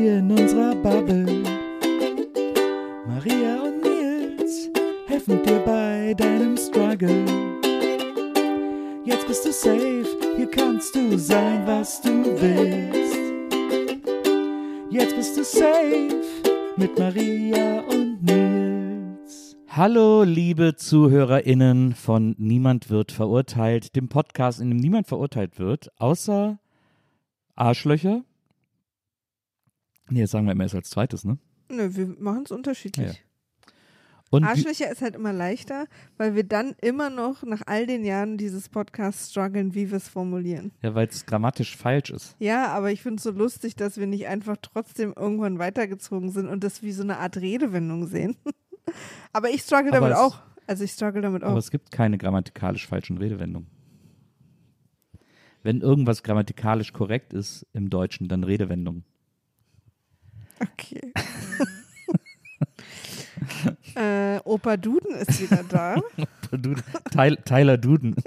hier in unserer Bubble. Maria und Nils helfen dir bei deinem Struggle. Jetzt bist du safe, hier kannst du sein, was du willst. Jetzt bist du safe mit Maria und Nils. Hallo, liebe ZuhörerInnen von Niemand wird verurteilt, dem Podcast, in dem niemand verurteilt wird, außer Arschlöcher. Nee, das sagen wir immer erst als zweites, ne? Nö, wir machen es unterschiedlich. Ja. Und Arschlöcher ist halt immer leichter, weil wir dann immer noch nach all den Jahren dieses Podcasts strugglen, wie wir es formulieren. ja, weil es grammatisch falsch ist. Ja, aber ich finde es so lustig, dass wir nicht einfach trotzdem irgendwann weitergezogen sind und das wie so eine Art Redewendung sehen. aber ich struggle Aber damit es- auch. Also ich struggle damit Aber auch. es gibt keine grammatikalisch falschen Redewendungen. Wenn irgendwas grammatikalisch korrekt ist im Deutschen, dann Redewendung. Okay. äh, Opa Duden ist wieder da. Duden. Tyler, Tyler Duden.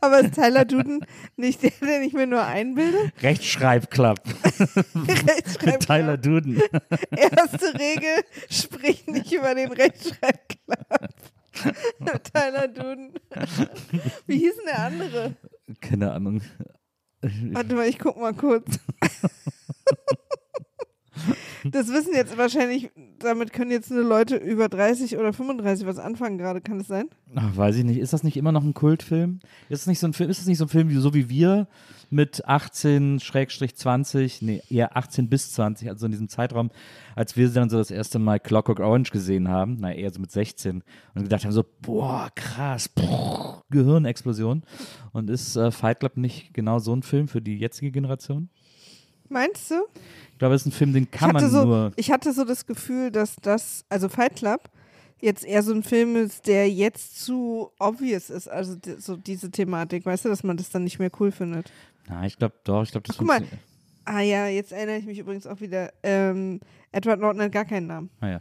Aber ist Tyler Duden nicht der, den ich mir nur einbilde? Rechtschreibklapp. Rechtschreibklapp. Tyler Duden. Erste Regel, sprich nicht über den Rechtschreibklapp. Tyler Duden. Wie hieß denn der andere? Keine Ahnung. Warte mal, ich guck mal kurz. Das wissen jetzt wahrscheinlich, damit können jetzt nur Leute über 30 oder 35 was anfangen gerade, kann es sein? Ach, weiß ich nicht. Ist das nicht immer noch ein Kultfilm? Ist das nicht so ein Film, ist das nicht so ein Film wie so wie wir mit 18 Schrägstrich 20, nee, eher 18 bis 20, also in diesem Zeitraum, als wir dann so das erste Mal Clockwork Orange gesehen haben, na eher so mit 16 und gedacht haben so, boah, krass, brrr, Gehirnexplosion. Und ist äh, Fight Club nicht genau so ein Film für die jetzige Generation? Meinst du? Ich glaube, es ist ein Film, den kann man so, nur. ich hatte so das Gefühl, dass das, also Fight Club, jetzt eher so ein Film ist, der jetzt zu obvious ist, also so diese Thematik, weißt du, dass man das dann nicht mehr cool findet. Na, ich glaube doch, ich glaube, das Ach, guck mal. Ah ja, jetzt erinnere ich mich übrigens auch wieder. Ähm, Edward Norton hat gar keinen Namen. Ah ja.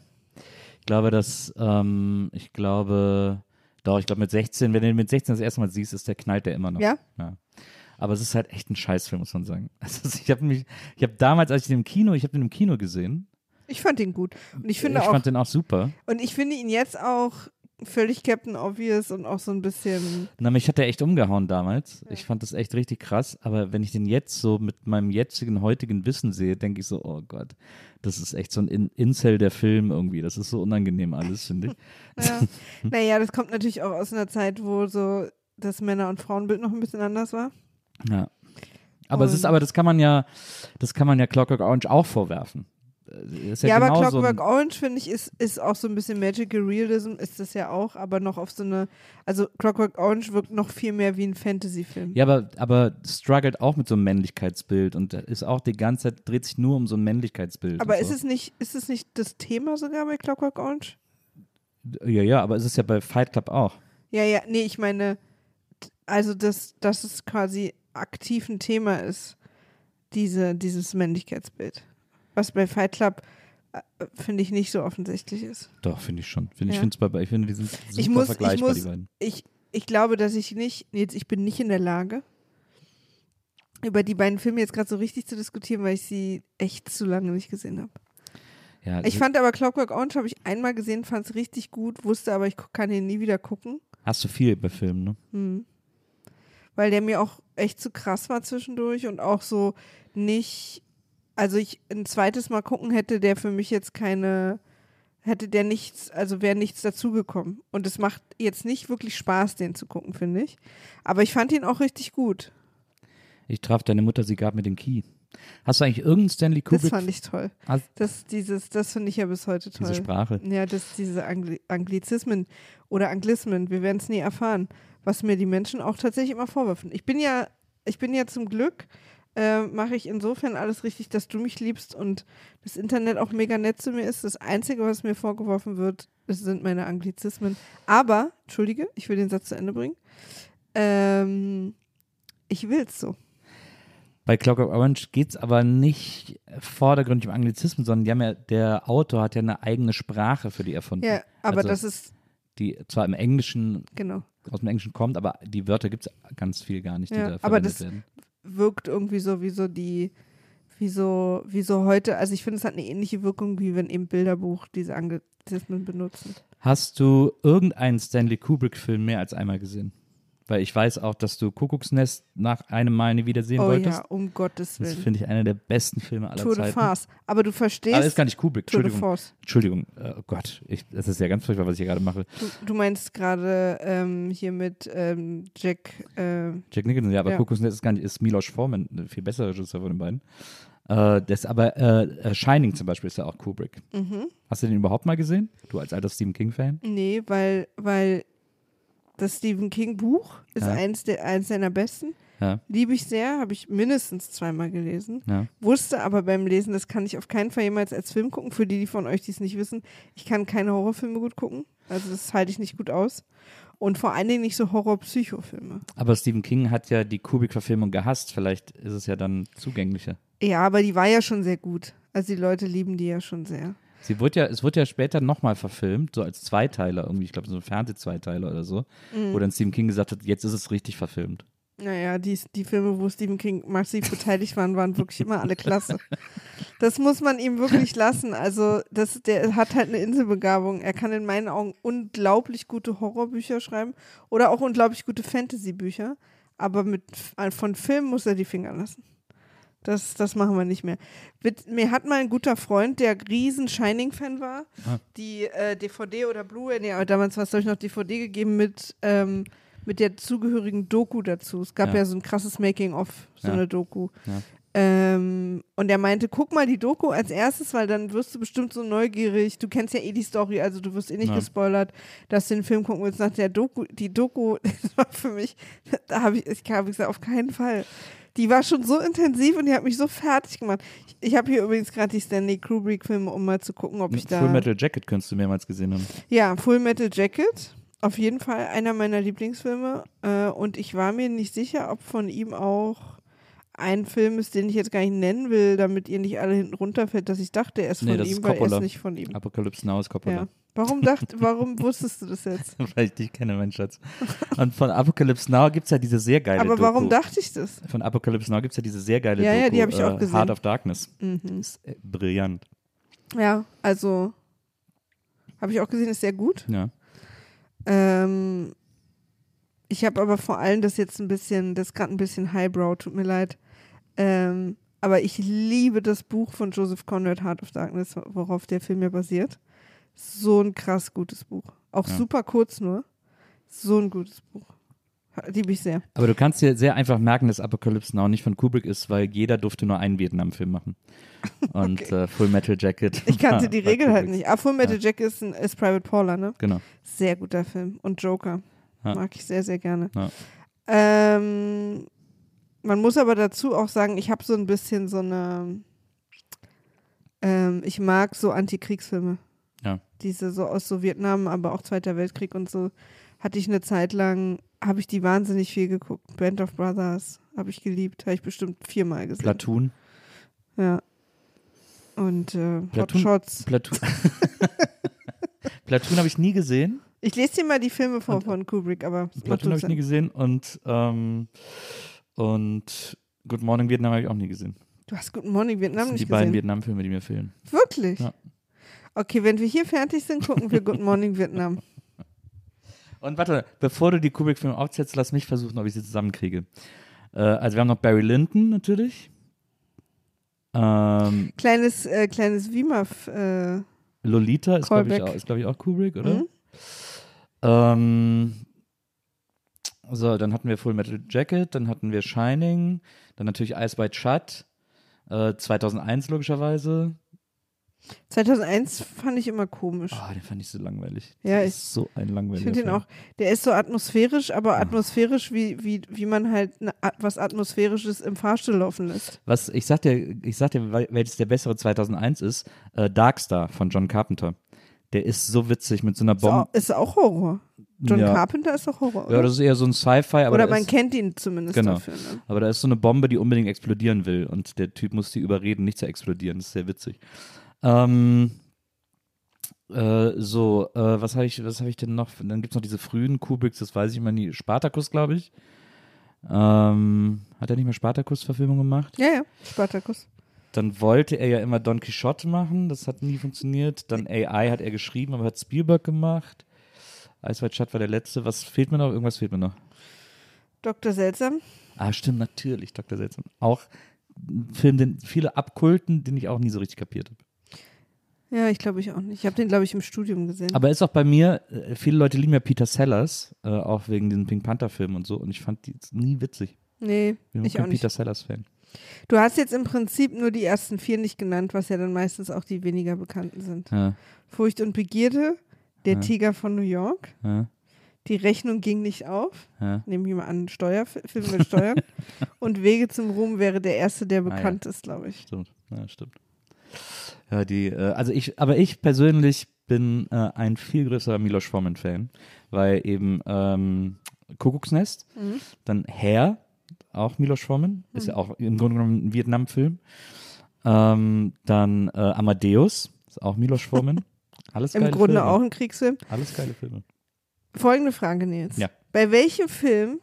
Ich glaube, dass, ähm, ich glaube, doch, ich glaube mit 16, wenn du ihn mit 16 das erste Mal siehst, ist der knallt der immer noch. Ja? ja. Aber es ist halt echt ein Scheißfilm, muss man sagen. Also ich habe mich, ich habe damals, als ich den im Kino, ich habe den im Kino gesehen. Ich fand ihn gut. Und ich finde ich auch, fand den auch super. und ich finde ihn jetzt auch völlig Captain Obvious und auch so ein bisschen. Na, mich hat der echt umgehauen damals. Ich fand das echt richtig krass. Aber wenn ich den jetzt so mit meinem jetzigen, heutigen Wissen sehe, denke ich so, oh Gott, das ist echt so ein In Incel der Film irgendwie. Das ist so unangenehm alles, finde ich. Ja. naja, das kommt natürlich auch aus einer Zeit, wo so das Männer- und Frauenbild noch ein bisschen anders war. Ja. Aber es ist, Und- aber das kann man ja, das kann man ja Clockwork Orange auch vorwerfen. Äh, Ist ja, Ja, aber Clockwork so Orange, finde ich, ist, ist auch so ein bisschen Magical Realism, ist das ja auch, aber noch auf so eine, also Clockwork Orange wirkt noch viel mehr wie ein Fantasy-Film. Ja, aber, aber struggelt auch mit so einem Männlichkeitsbild und ist auch die ganze Zeit, dreht sich nur um so ein Männlichkeitsbild. aber ist so. es nicht, ist es nicht das Thema sogar bei Clockwork Orange? Ja, ja, aber es ist ja bei Fight Club auch. Ja, ja, nee, ich meine, also dass, dass es quasi aktiv ein Thema ist, diese, dieses Männlichkeitsbild. Was bei Fight Club, äh, finde ich, nicht so offensichtlich ist. Doch, finde ich schon. Finde ich, Ja. find's bei, ich finde, die sind super Ich muss- ich vergleichbar, muss- die beiden. Ich, ich glaube, dass ich nicht, jetzt, ich bin nicht in der Lage, über die beiden Filme jetzt gerade so richtig zu diskutieren, weil ich sie echt zu lange nicht gesehen habe. Ja, Ich fand aber Clockwork Orange habe ich einmal gesehen, fand es richtig gut, wusste aber, ich kann ihn nie wieder gucken. hast du viel bei Filmen, ne? Hm. Weil der mir auch echt zu krass war zwischendurch und auch so nicht, also ich ein zweites Mal gucken hätte, der für mich jetzt keine, hätte der nichts, also wäre nichts dazugekommen. Und es macht jetzt nicht wirklich Spaß, den zu gucken, finde ich. Aber ich fand ihn auch richtig gut. Ich traf deine Mutter, sie gab mir den Key. Hast du eigentlich irgendeinen Stanley Das Kubrick? fand ich toll. Hast- Das, dieses, das finde ich ja bis heute toll. diese Sprache. Ja, das, diese Angli Anglizismen oder Anglismen, wir werden es nie erfahren, was mir die Menschen auch tatsächlich immer vorwerfen. Ich bin ja, ich bin ja zum Glück, äh, mache ich insofern alles richtig, dass du mich liebst und das Internet auch mega nett zu mir ist. Das Einzige, was mir vorgeworfen wird, das sind meine Anglizismen. Aber, entschuldige, ich will den Satz zu Ende bringen. Ähm, ich will's so. Bei Clockwork Orange geht es aber nicht vordergründig um Anglizismen, sondern ja, der Autor hat ja eine eigene Sprache für die erfunden. Ja, aber Also- das ist, Die zwar im Englischen, genau. aus dem Englischen kommt, aber die Wörter gibt es ganz viel gar nicht, die Ja, da aber verwendet das- werden. Wirkt irgendwie so wie so die, wie so, wie so heute, also ich finde, es hat eine ähnliche Wirkung, wie wenn im Bilderbuch diese Anglizismen benutzen. Hast du irgendeinen Stanley Kubrick-Film mehr als einmal gesehen? Weil ich weiß auch, dass du Kuckucksnest nach einem Mal nie wieder sehen oh wolltest. ja, um Gottes Das Willen. finde ich einer der besten Filme aller Tour de Zeiten. Farce. Aber du verstehst, Aber ist gar nicht Kubrick, Tour de Entschuldigung. Force. Entschuldigung, äh, oh Gott, ich, das ist ja ganz furchtbar, was ich hier gerade mache. Du, du meinst gerade ähm, hier mit ähm, Jack, äh, Jack Nicholson, ja, aber Ja. Kuckucksnest ist gar nicht, ist Milos Forman, ein viel besserer Regisseur von den beiden. Äh, das aber, äh, äh, Shining zum Beispiel ist ja auch Kubrick. mhm. Hast du den überhaupt mal gesehen? Du als alter Stephen King-Fan? nee, weil, weil das Stephen King Buch ist Ja. eins, der, eins seiner besten. Ja, Liebe ich sehr, habe ich mindestens zweimal gelesen. ja. Wusste aber beim Lesen, das kann ich auf keinen Fall jemals als Film gucken. Für die, die von euch, die es nicht wissen, ich kann keine Horrorfilme gut gucken. Also das halte ich nicht gut aus. Und vor allen Dingen nicht so Horror-Psychofilme. Aber Stephen King hat ja die Kubrick-Verfilmung gehasst. Vielleicht ist es ja dann zugänglicher. Ja, aber die war ja schon sehr gut. Also die Leute lieben die ja schon sehr. Sie wurde ja, es wurde ja später nochmal verfilmt, so als Zweiteiler irgendwie, ich glaube so ein Fernsehzweiteiler oder so, Mhm. wo dann Stephen King gesagt hat, jetzt ist es richtig verfilmt. Naja, die, die Filme, wo Stephen King massiv beteiligt waren, waren wirklich immer alle klasse. Das muss man ihm wirklich lassen. Also, das, der hat halt eine Inselbegabung. Er kann in meinen Augen unglaublich gute Horrorbücher schreiben oder auch unglaublich gute Fantasy-Bücher. Aber mit, von Filmen muss er die Finger lassen. Das, das machen wir nicht mehr. Mit, mir hat mal ein guter Freund, der riesen Shining-Fan war, Ah. die äh, DVD oder Blu-ray, nee, aber damals war es, glaube ich, noch DVD gegeben mit, ähm, mit der zugehörigen Doku dazu. Es gab Ja. ja, so ein krasses Making-of, so Ja. eine Doku. Ja. Ähm, und er meinte, guck mal die Doku als erstes, weil dann wirst du bestimmt so neugierig. Du kennst ja eh die Story, also du wirst eh nicht Ja. gespoilert, dass du den Film gucken willst nach der Doku. Die Doku, das war für mich, da habe ich, ich habe gesagt, auf keinen Fall. Die war schon so intensiv und die hat mich so fertig gemacht. Ich, ich habe hier übrigens gerade die Stanley Kubrick-Filme, um mal zu gucken, ob ich da. Full Metal Jacket könntest du mehrmals gesehen haben. Ja, Full Metal Jacket. Auf jeden Fall einer meiner Lieblingsfilme. Äh, und ich war mir nicht sicher, ob von ihm auch ein Film ist, den ich jetzt gar nicht nennen will, damit ihr nicht alle hinten runterfällt, dass ich dachte, er ist Nee, von das ihm, weil er ist nicht von ihm. Apocalypse Now ist Coppola. Ja. Warum dacht, warum wusstest du das jetzt? Weil ich dich kenne, mein Schatz. Und von Apocalypse Now gibt es ja diese sehr geile Aber Doku. warum dachte ich das? Von Apocalypse Now gibt es ja diese sehr geile Ja, Doku. ja, die hab ich auch äh, gesehen. Heart of Darkness. Mhm. Ist äh, brillant. Ja, also habe ich auch gesehen, ist sehr gut. Ja. Ähm, ich habe aber vor allem das jetzt ein bisschen, das gerade ein bisschen highbrow, tut mir leid. Ähm, aber ich liebe das Buch von Joseph Conrad, Heart of Darkness, worauf der Film ja basiert. So ein krass gutes Buch. Auch Ja. super kurz nur. So ein gutes Buch. Liebe ich sehr. Aber du kannst dir sehr einfach merken, dass Apocalypse Now nicht von Kubrick ist, weil jeder durfte nur einen Vietnam-Film machen. Und Okay. äh, Full Metal Jacket. Ich kannte die Regel halt nicht. Ah, Full Metal Jacket ist, ein, ist Private Paula, ne? Genau. Sehr guter Film. Und Joker. Ja. Mag ich sehr, sehr gerne. Ja. Ähm, man muss aber dazu auch sagen, ich habe so ein bisschen so eine. Ähm, ich mag so Antikriegsfilme. Ja. Diese so aus so Vietnam, aber auch Zweiter Weltkrieg und so. Hatte ich eine Zeit lang, habe ich die wahnsinnig viel geguckt. Band of Brothers habe ich geliebt. Habe ich bestimmt viermal gesehen. Platoon. Ja. Und äh, Hot Platoon- Shots. Platoon. Platoon habe ich nie gesehen. Ich lese dir mal die Filme vor Und- von Kubrick, aber Platoon habe ich nie gesehen und, ähm, und Good Morning Vietnam habe ich auch nie gesehen. Du hast Good Morning Das Vietnam sind die nicht beiden gesehen. Vietnam-Filme, die mir fehlen. Wirklich? Ja. Okay, wenn wir hier fertig sind, gucken wir Good Morning Vietnam. Und warte, bevor du die Kubrick-Filme aufzählst, lass mich versuchen, ob ich sie zusammenkriege. Äh, also wir haben noch Barry Lyndon natürlich. Ähm, Kleines, äh, kleines WIMAF, äh, Lolita ist, glaube ich, auch- ist, glaub ich, auch Kubrick, oder? Mhm. Ähm, so, dann hatten wir Full Metal Jacket, dann hatten wir Shining, dann natürlich Ice White Shut, äh, 2001 logischerweise. 2001 fand ich immer komisch. Ah, den fand ich so langweilig. Ja, das ich- ist so ein Ich langweiliger finde den auch, der ist so atmosphärisch, aber atmosphärisch, wie, wie, wie man halt ne, was Atmosphärisches im Fahrstuhl laufen lässt. Was, ich sag dir, ich sag dir, wel- welches der bessere 2001 ist, äh, Darkstar von John Carpenter. Der ist so witzig mit so einer Ist auch, Bombe. ist auch Horror. John ja. Carpenter ist doch Horror, oder? Ja, das ist eher so ein Sci-Fi, aber, oder man ist, kennt ihn zumindest Genau. dafür. Ne? aber da ist so eine Bombe, die unbedingt explodieren will und der Typ muss sie überreden, nicht zu explodieren. Das ist sehr witzig. Ähm, äh, so, äh, was habe ich, was habe ich denn noch? Dann gibt es noch diese frühen Kubricks, das weiß ich immer nie. Spartacus, glaube ich. Ähm, hat er nicht mehr Spartacus-Verfilmung gemacht? Ja, ja, Spartacus. Dann wollte er ja immer Don Quixote machen, das hat nie funktioniert. Dann AI hat er geschrieben, aber hat Spielberg gemacht. White Shut war der letzte. Was fehlt mir noch? Irgendwas fehlt mir noch. Dr. Seltsam. Ah, stimmt, natürlich, Dr. Seltsam. Auch ein Film, den viele abkulten, den ich auch nie so richtig kapiert habe. Ja, ich glaube ich auch nicht. Ich habe den, glaube ich, im Studium gesehen. Aber ist auch bei mir, äh, viele Leute lieben ja Peter Sellers, äh, auch wegen diesen Pink Panther-Filmen und so. Und ich fand die nie witzig. nee, Ich bin ich kein auch nicht. Peter Sellers-Fan. Du hast jetzt im Prinzip nur die ersten vier nicht genannt, was ja dann meistens auch die weniger bekannten sind. Ja, Furcht und Begierde, Der Ja. Tiger von New York, ja, Die Rechnung ging nicht auf, nehme ich mal an, Steuerfilm mit Steuern. und Wege zum Ruhm wäre der erste, der Ah, bekannt ist, glaube ich. Stimmt, ja, stimmt. Ja, die, äh, also ich, aber ich persönlich bin äh, ein viel größerer Milos Forman-Fan, weil eben ähm, Kuckucksnest, Mhm. dann Hair, auch Milos Forman, ist ja auch im Grunde genommen ein Vietnam-Film. Ähm, dann äh, Amadeus, ist auch Milos Forman. Alles Im Grunde Filme. auch ein Kriegsfilm. Alles geile Filme. Folgende Frage, Nils. Ja. Bei welchem Film,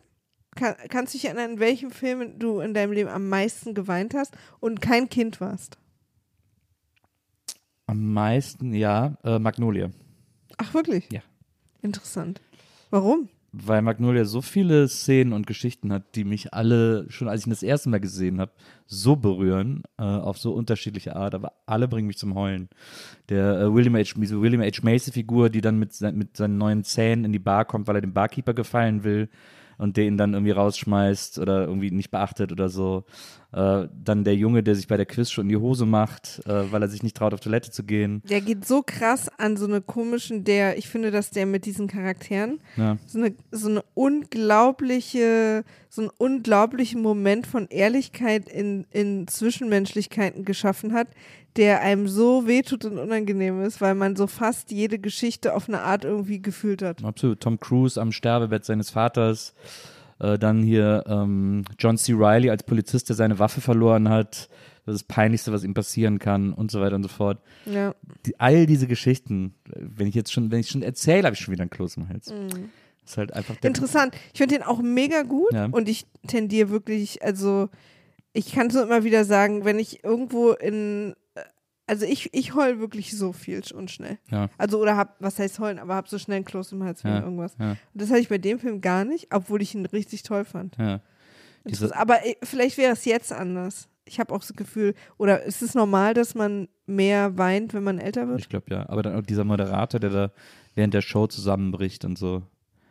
kann, kannst du dich erinnern, in welchem Film du in deinem Leben am meisten geweint hast und kein Kind warst? Am meisten, ja, äh, Magnolia. Ach, wirklich? Ja. Interessant. Warum? Weil Magnolia so viele Szenen und Geschichten hat, die mich alle, schon als ich ihn das erste Mal gesehen habe, so berühren, äh, auf so unterschiedliche Art, aber alle bringen mich zum Heulen. Der äh, William H. diese William H. Macy-Figur, die dann mit, mit seinen neuen Zähnen in die Bar kommt, weil er dem Barkeeper gefallen will und der ihn dann irgendwie rausschmeißt oder irgendwie nicht beachtet oder so. Äh, dann der Junge, der sich bei der Quiz schon in die Hose macht, äh, weil er sich nicht traut, auf Toilette zu gehen. Der geht so krass an so eine komischen, der, ich finde, dass der mit diesen Charakteren Ja. so eine, so eine unglaubliche, so einen unglaublichen Moment von Ehrlichkeit in, in Zwischenmenschlichkeiten geschaffen hat, der einem so wehtut und unangenehm ist, weil man so fast jede Geschichte auf eine Art irgendwie gefühlt hat. Absolut. Tom Cruise am Sterbebett seines Vaters. Äh, dann hier ähm, John C. Riley als Polizist, der seine Waffe verloren hat. Das ist das Peinlichste, was ihm passieren kann und so weiter und so fort. Ja. Die, all diese Geschichten, wenn ich jetzt schon, wenn ich schon erzähle, habe ich schon wieder einen Kloß im Hals. Das ist halt einfach Interessant. Ich finde den auch mega gut Ja. und ich tendiere wirklich, also ich kann es nur immer wieder sagen, wenn ich irgendwo in, also ich, ich heul wirklich so viel und schnell. Ja. Also oder hab, was heißt heulen, aber hab so schnell einen Kloß im Hals wegen Ja, irgendwas. ja. Und das hatte ich bei dem Film gar nicht, obwohl ich ihn richtig toll fand. Ja. Aber äh, vielleicht wäre es jetzt anders. Ich habe auch das Gefühl, oder ist es normal, dass man mehr weint, wenn man älter wird? ich glaube ja. Aber dann auch dieser Moderator, der da während der Show zusammenbricht und so.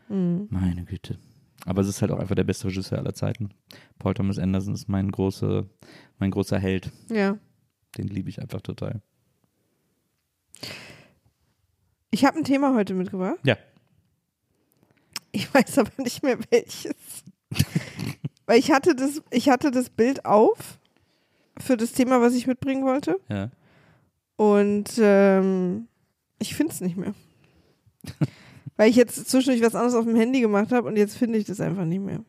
Mhm. Meine Güte. Aber es ist halt auch einfach der beste Regisseur aller Zeiten. Paul Thomas Anderson ist mein, große, mein großer Held. Ja. Den liebe ich einfach total. Ich habe ein Thema heute mitgebracht. Ja. Ich weiß aber nicht mehr welches. Weil ich hatte das, ich hatte das Bild auf für das Thema, was ich mitbringen wollte. Ja. Und ähm, ich finde es nicht mehr. Weil ich jetzt zwischendurch was anderes auf dem Handy gemacht habe und jetzt finde ich das einfach nicht mehr.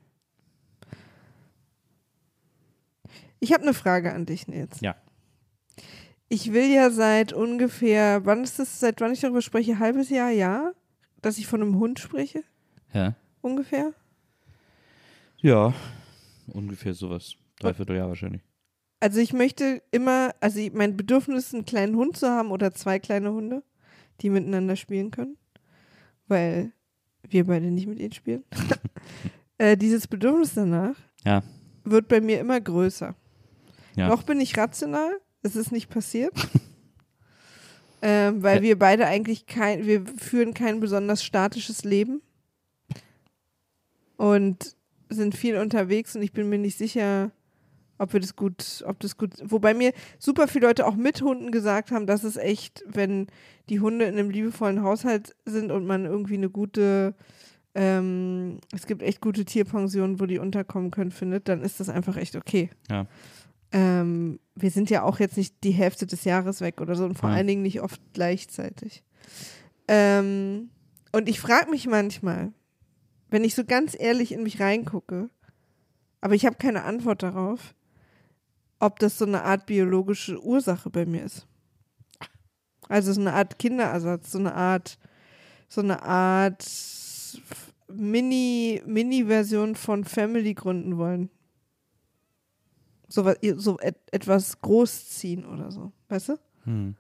Ich habe eine Frage an dich, Nils. Ja. Ich will ja seit ungefähr, wann ist das, seit wann ich darüber spreche? Halbes Jahr, ja? Dass ich von einem Hund spreche? Ja. Ungefähr? Ja. Ungefähr sowas. Dreiviertel Jahr wahrscheinlich. Also ich möchte immer, also ich- mein Bedürfnis ist, einen kleinen Hund zu haben oder zwei kleine Hunde, die miteinander spielen können, weil wir beide nicht mit ihnen spielen. äh, dieses Bedürfnis danach Ja. wird bei mir immer größer. Ja. Noch bin ich rational, es ist nicht passiert. Ähm, weil wir beide eigentlich kein, wir führen kein besonders statisches Leben und sind viel unterwegs und ich bin mir nicht sicher, ob wir das gut, ob das gut, wobei mir super viele Leute auch mit Hunden gesagt haben, dass es echt, wenn die Hunde in einem liebevollen Haushalt sind und man irgendwie eine gute, ähm, es gibt echt gute Tierpensionen, wo die unterkommen können, findet, dann ist das einfach echt okay. Ja. Ähm, wir sind ja auch jetzt nicht die Hälfte des Jahres weg oder so und vor Ja. allen Dingen nicht oft gleichzeitig. Ähm, und ich frage mich manchmal, wenn ich so ganz ehrlich in mich reingucke, aber ich habe keine Antwort darauf, ob das so eine Art biologische Ursache bei mir ist. Also so eine Art Kinderersatz, so eine Art, so eine Art Mini, Mini-Version von Family gründen wollen. So, so et, etwas großziehen oder so, weißt du? Hm.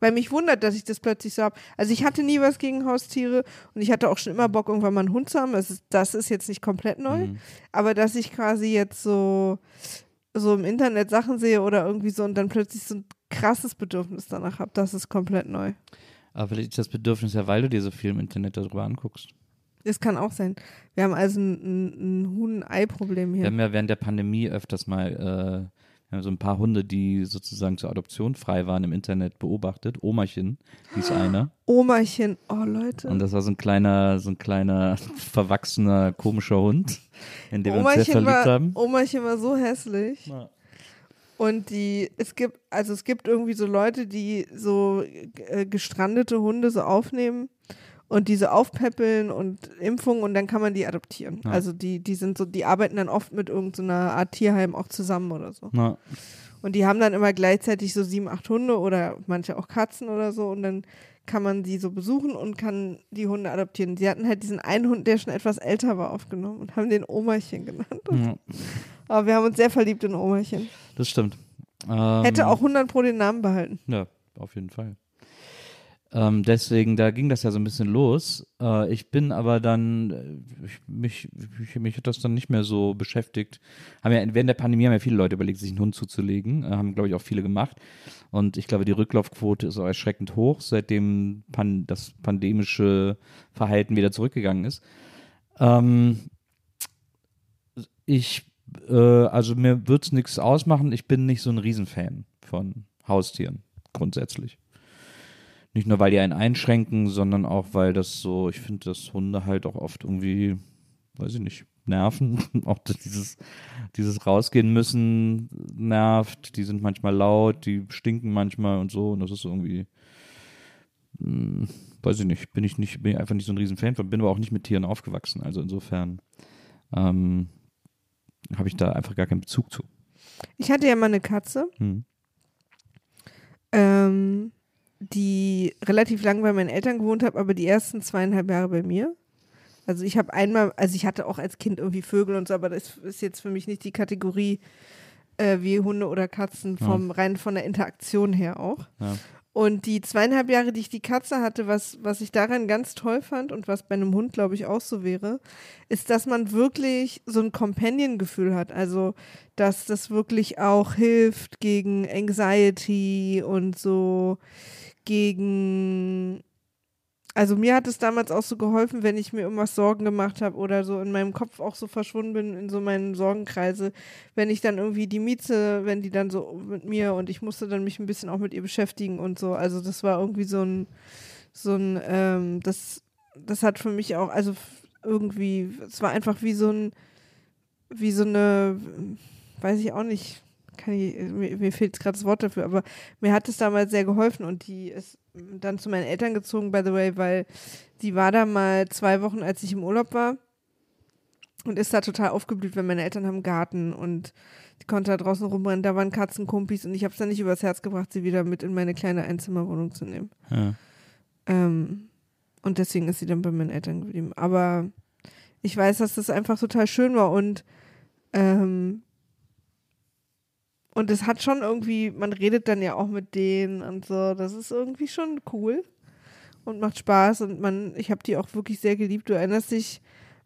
Weil mich wundert, dass ich das plötzlich so habe. Also ich hatte nie was gegen Haustiere und ich hatte auch schon immer Bock, irgendwann mal einen Hund zu haben. Das ist, das ist jetzt nicht komplett neu. Hm. Aber dass ich quasi jetzt so, so im Internet Sachen sehe oder irgendwie so und dann plötzlich so ein krasses Bedürfnis danach habe, das ist komplett neu. Aber vielleicht ist das Bedürfnis ja, weil du dir so viel im Internet darüber anguckst. Das kann auch sein. Wir haben also ein, ein, ein Huhn-Ei-Problem Wir hier. haben ja während der Pandemie öfters mal äh, wir haben so ein paar Hunde, die sozusagen zur Adoption frei waren im Internet beobachtet. Omachen hieß einer. Omachen, oh Leute. Und das war so ein kleiner, so ein kleiner, verwachsener, komischer Hund, in den wir uns sehr verliebt war, haben. Omachen war so hässlich. Ja. Und die, es gibt, also es gibt irgendwie so Leute, die so äh, gestrandete Hunde so aufnehmen und diese aufpäppeln und Impfungen und dann kann man die adoptieren. Ja. Also die, die sind so, die arbeiten dann oft mit irgendeiner Art Tierheim auch zusammen oder so. Na, Und die haben dann immer gleichzeitig so sieben, acht Hunde oder manche auch Katzen oder so und dann kann man die so besuchen und kann die Hunde adoptieren. Die hatten halt diesen einen Hund, der schon etwas älter war, aufgenommen und haben den Omachen genannt. ja, Aber wir haben uns sehr verliebt in Omachen. das stimmt. Ähm, Hätte auch 100 pro den Namen behalten. Ja, auf jeden Fall. Ähm, deswegen, da ging das ja so ein bisschen los. Äh, ich bin aber dann, äh, ich, mich, mich, mich hat das dann nicht mehr so beschäftigt. Haben ja, während der Pandemie haben ja viele Leute überlegt, sich einen Hund zuzulegen. Äh, haben, glaube ich, auch viele gemacht. Und ich glaube, die Rücklaufquote ist auch erschreckend hoch, seitdem pan das pandemische Verhalten wieder zurückgegangen ist. Ähm, ich, äh, also mir wird's nichts ausmachen. Ich bin nicht so ein Riesenfan von Haustieren, grundsätzlich. Nicht nur, weil die einen einschränken, sondern auch, weil das so, ich finde, dass Hunde halt auch oft irgendwie, weiß ich nicht, nerven. auch dieses, dieses Rausgehen müssen nervt. Die sind manchmal laut, die stinken manchmal und so. Und das ist irgendwie, hm, weiß ich nicht, bin ich nicht, bin ich einfach nicht so ein Riesenfan von, bin aber auch nicht mit Tieren aufgewachsen. Also insofern ähm, habe ich da einfach gar keinen Bezug zu. Ich hatte ja mal eine Katze, Hm. ähm, die relativ lang bei meinen Eltern gewohnt hat, aber die ersten zweieinhalb Jahre bei mir. Also ich habe einmal, also ich hatte auch als Kind irgendwie Vögel und so, aber das ist jetzt für mich nicht die Kategorie äh, wie Hunde oder Katzen vom rein von der Interaktion her auch. Ja. Und die zweieinhalb Jahre, die ich die Katze hatte, was, was ich daran ganz toll fand und was bei einem Hund, glaube ich, auch so wäre, ist, dass man wirklich so ein Companion-Gefühl hat. Also, dass das wirklich auch hilft gegen Anxiety und so gegen. Also mir hat es damals auch so geholfen, wenn ich mir irgendwas Sorgen gemacht habe oder so in meinem Kopf auch so verschwunden bin in so meinen Sorgenkreise, wenn ich dann irgendwie die Mieze, wenn die dann so mit mir und ich musste dann mich ein bisschen auch mit ihr beschäftigen und so. Also das war irgendwie so ein, so ein, ähm, das, das hat für mich auch, also irgendwie, es war einfach wie so ein, wie so eine, weiß ich auch nicht, kann ich, mir, mir fehlt gerade das Wort dafür, aber mir hat es damals sehr geholfen und die ist dann zu meinen Eltern gezogen, by the way, weil die war da mal zwei Wochen, als ich im Urlaub war und ist da total aufgeblüht, weil meine Eltern haben einen Garten und die konnte da draußen rumrennen, da waren Katzenkumpis und ich habe es dann nicht übers Herz gebracht, sie wieder mit in meine kleine Einzimmerwohnung zu nehmen. Ja. Ähm, und deswegen ist sie dann bei meinen Eltern geblieben. Aber ich weiß, dass das einfach total schön war und ähm, und es hat schon irgendwie, man redet dann ja auch mit denen und so. Das ist irgendwie schon cool und macht Spaß und man, ich habe die auch wirklich sehr geliebt. Du erinnerst dich,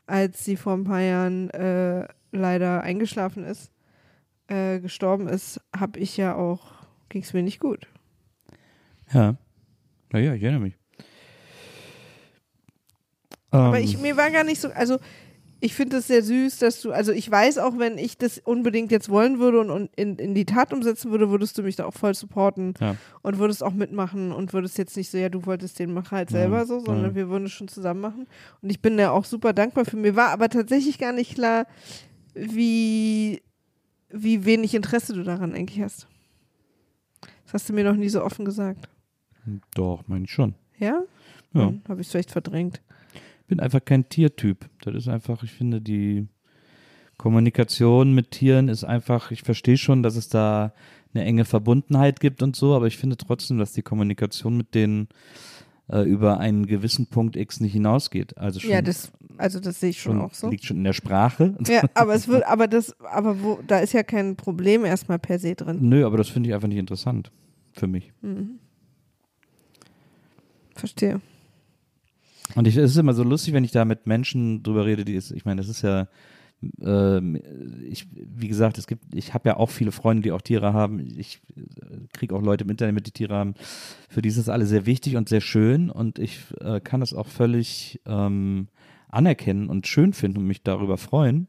als sie vor ein paar Jahren äh, leider eingeschlafen ist, äh, gestorben ist, habe ich ja auch, ging es mir nicht gut. Ja. Naja, ich erinnere mich. Aber Ähm, ich, mir war gar nicht so, also ich finde es sehr süß, dass du, also ich weiß auch, wenn ich das unbedingt jetzt wollen würde und, und in, in die Tat umsetzen würde, würdest du mich da auch voll supporten Ja. und würdest auch mitmachen und würdest jetzt nicht so, ja, du wolltest den Mach halt selber so, sondern ja. wir würden es schon zusammen machen. Und ich bin da auch super dankbar für. Mir war aber tatsächlich gar nicht klar, wie, wie wenig Interesse du daran eigentlich hast. Das hast du mir noch nie so offen gesagt. Doch, meine ich schon. Ja? Ja. Habe ich es vielleicht verdrängt. Ich bin einfach kein Tiertyp. Das ist einfach, ich finde, die Kommunikation mit Tieren ist einfach, ich verstehe schon, dass es da eine enge Verbundenheit gibt und so, aber ich finde trotzdem, dass die Kommunikation mit denen äh, über einen gewissen Punkt X nicht hinausgeht. Also schon, ja, das, also das sehe ich schon, schon auch so. liegt schon in der Sprache. Ja, aber es wird, aber das, aber wo, da ist ja kein Problem erstmal per se drin. Nö, aber das finde ich einfach nicht interessant für mich. Mhm. Verstehe. Und ich, es ist immer so lustig, wenn ich da mit Menschen drüber rede, die ist, ich meine, das ist ja, ähm, ich, wie gesagt, es gibt, ich habe ja auch viele Freunde, die auch Tiere haben. Ich kriege auch Leute im Internet mit, die Tiere haben. Für die ist das alles sehr wichtig und sehr schön und ich äh, kann das auch völlig ähm, anerkennen und schön finden und mich darüber freuen.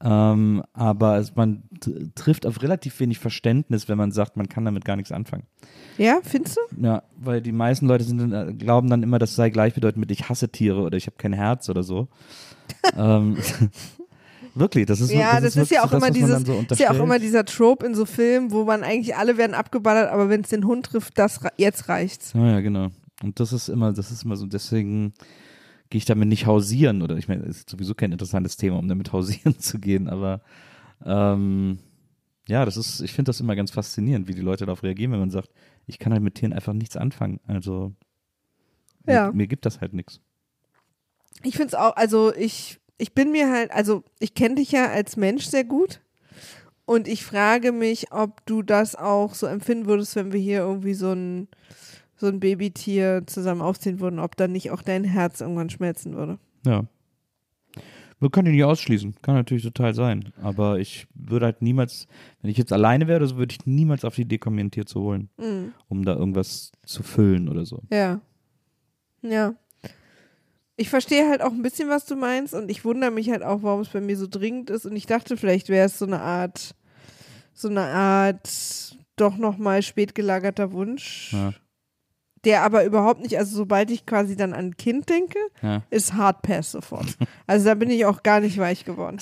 Ähm, aber es, man trifft auf relativ wenig Verständnis, wenn man sagt, man kann damit gar nichts anfangen. Ja, findest du? Ja, weil die meisten Leute sind, äh, glauben dann immer, das sei gleichbedeutend mit ich hasse Tiere oder ich habe kein Herz oder so. ähm, wirklich, das ist ja, das, ist, wirklich ja so auch das, immer dieses, so ist ja auch immer dieser Trope in so Filmen, wo man eigentlich alle werden abgeballert, aber wenn es den Hund trifft, das jetzt reicht's. Ja, ja, genau. Und das ist immer, das ist immer so, deswegen gehe ich damit nicht hausieren oder ich meine, es ist sowieso kein interessantes Thema, um damit hausieren zu gehen, aber ähm, ja, das ist, ich finde das immer ganz faszinierend, wie die Leute darauf reagieren, wenn man sagt, ich kann halt mit Tieren einfach nichts anfangen. Also Ja. mir, mir gibt das halt nichts. Ich finde es auch, also ich, ich bin mir halt, also ich kenne dich ja als Mensch sehr gut und ich frage mich, ob du das auch so empfinden würdest, wenn wir hier irgendwie so ein, so ein Babytier zusammen aufziehen würden, ob dann nicht auch dein Herz irgendwann schmelzen würde. Ja. Wir können ihn nicht ausschließen. Kann natürlich total sein. Aber ich würde halt niemals, wenn ich jetzt alleine wäre, so würde ich niemals auf die Idee kommen, ein Tier zu holen, Mhm. um da irgendwas zu füllen oder so. Ja. Ja. Ich verstehe halt auch ein bisschen, was du meinst und ich wundere mich halt auch, warum es bei mir so dringend ist und ich dachte, vielleicht wäre es so eine Art, so eine Art doch nochmal spät gelagerter Wunsch, Ja. Der aber überhaupt nicht, also sobald ich quasi dann an ein Kind denke, Ja. ist Hard Pass sofort. Also da bin ich auch gar nicht weich geworden.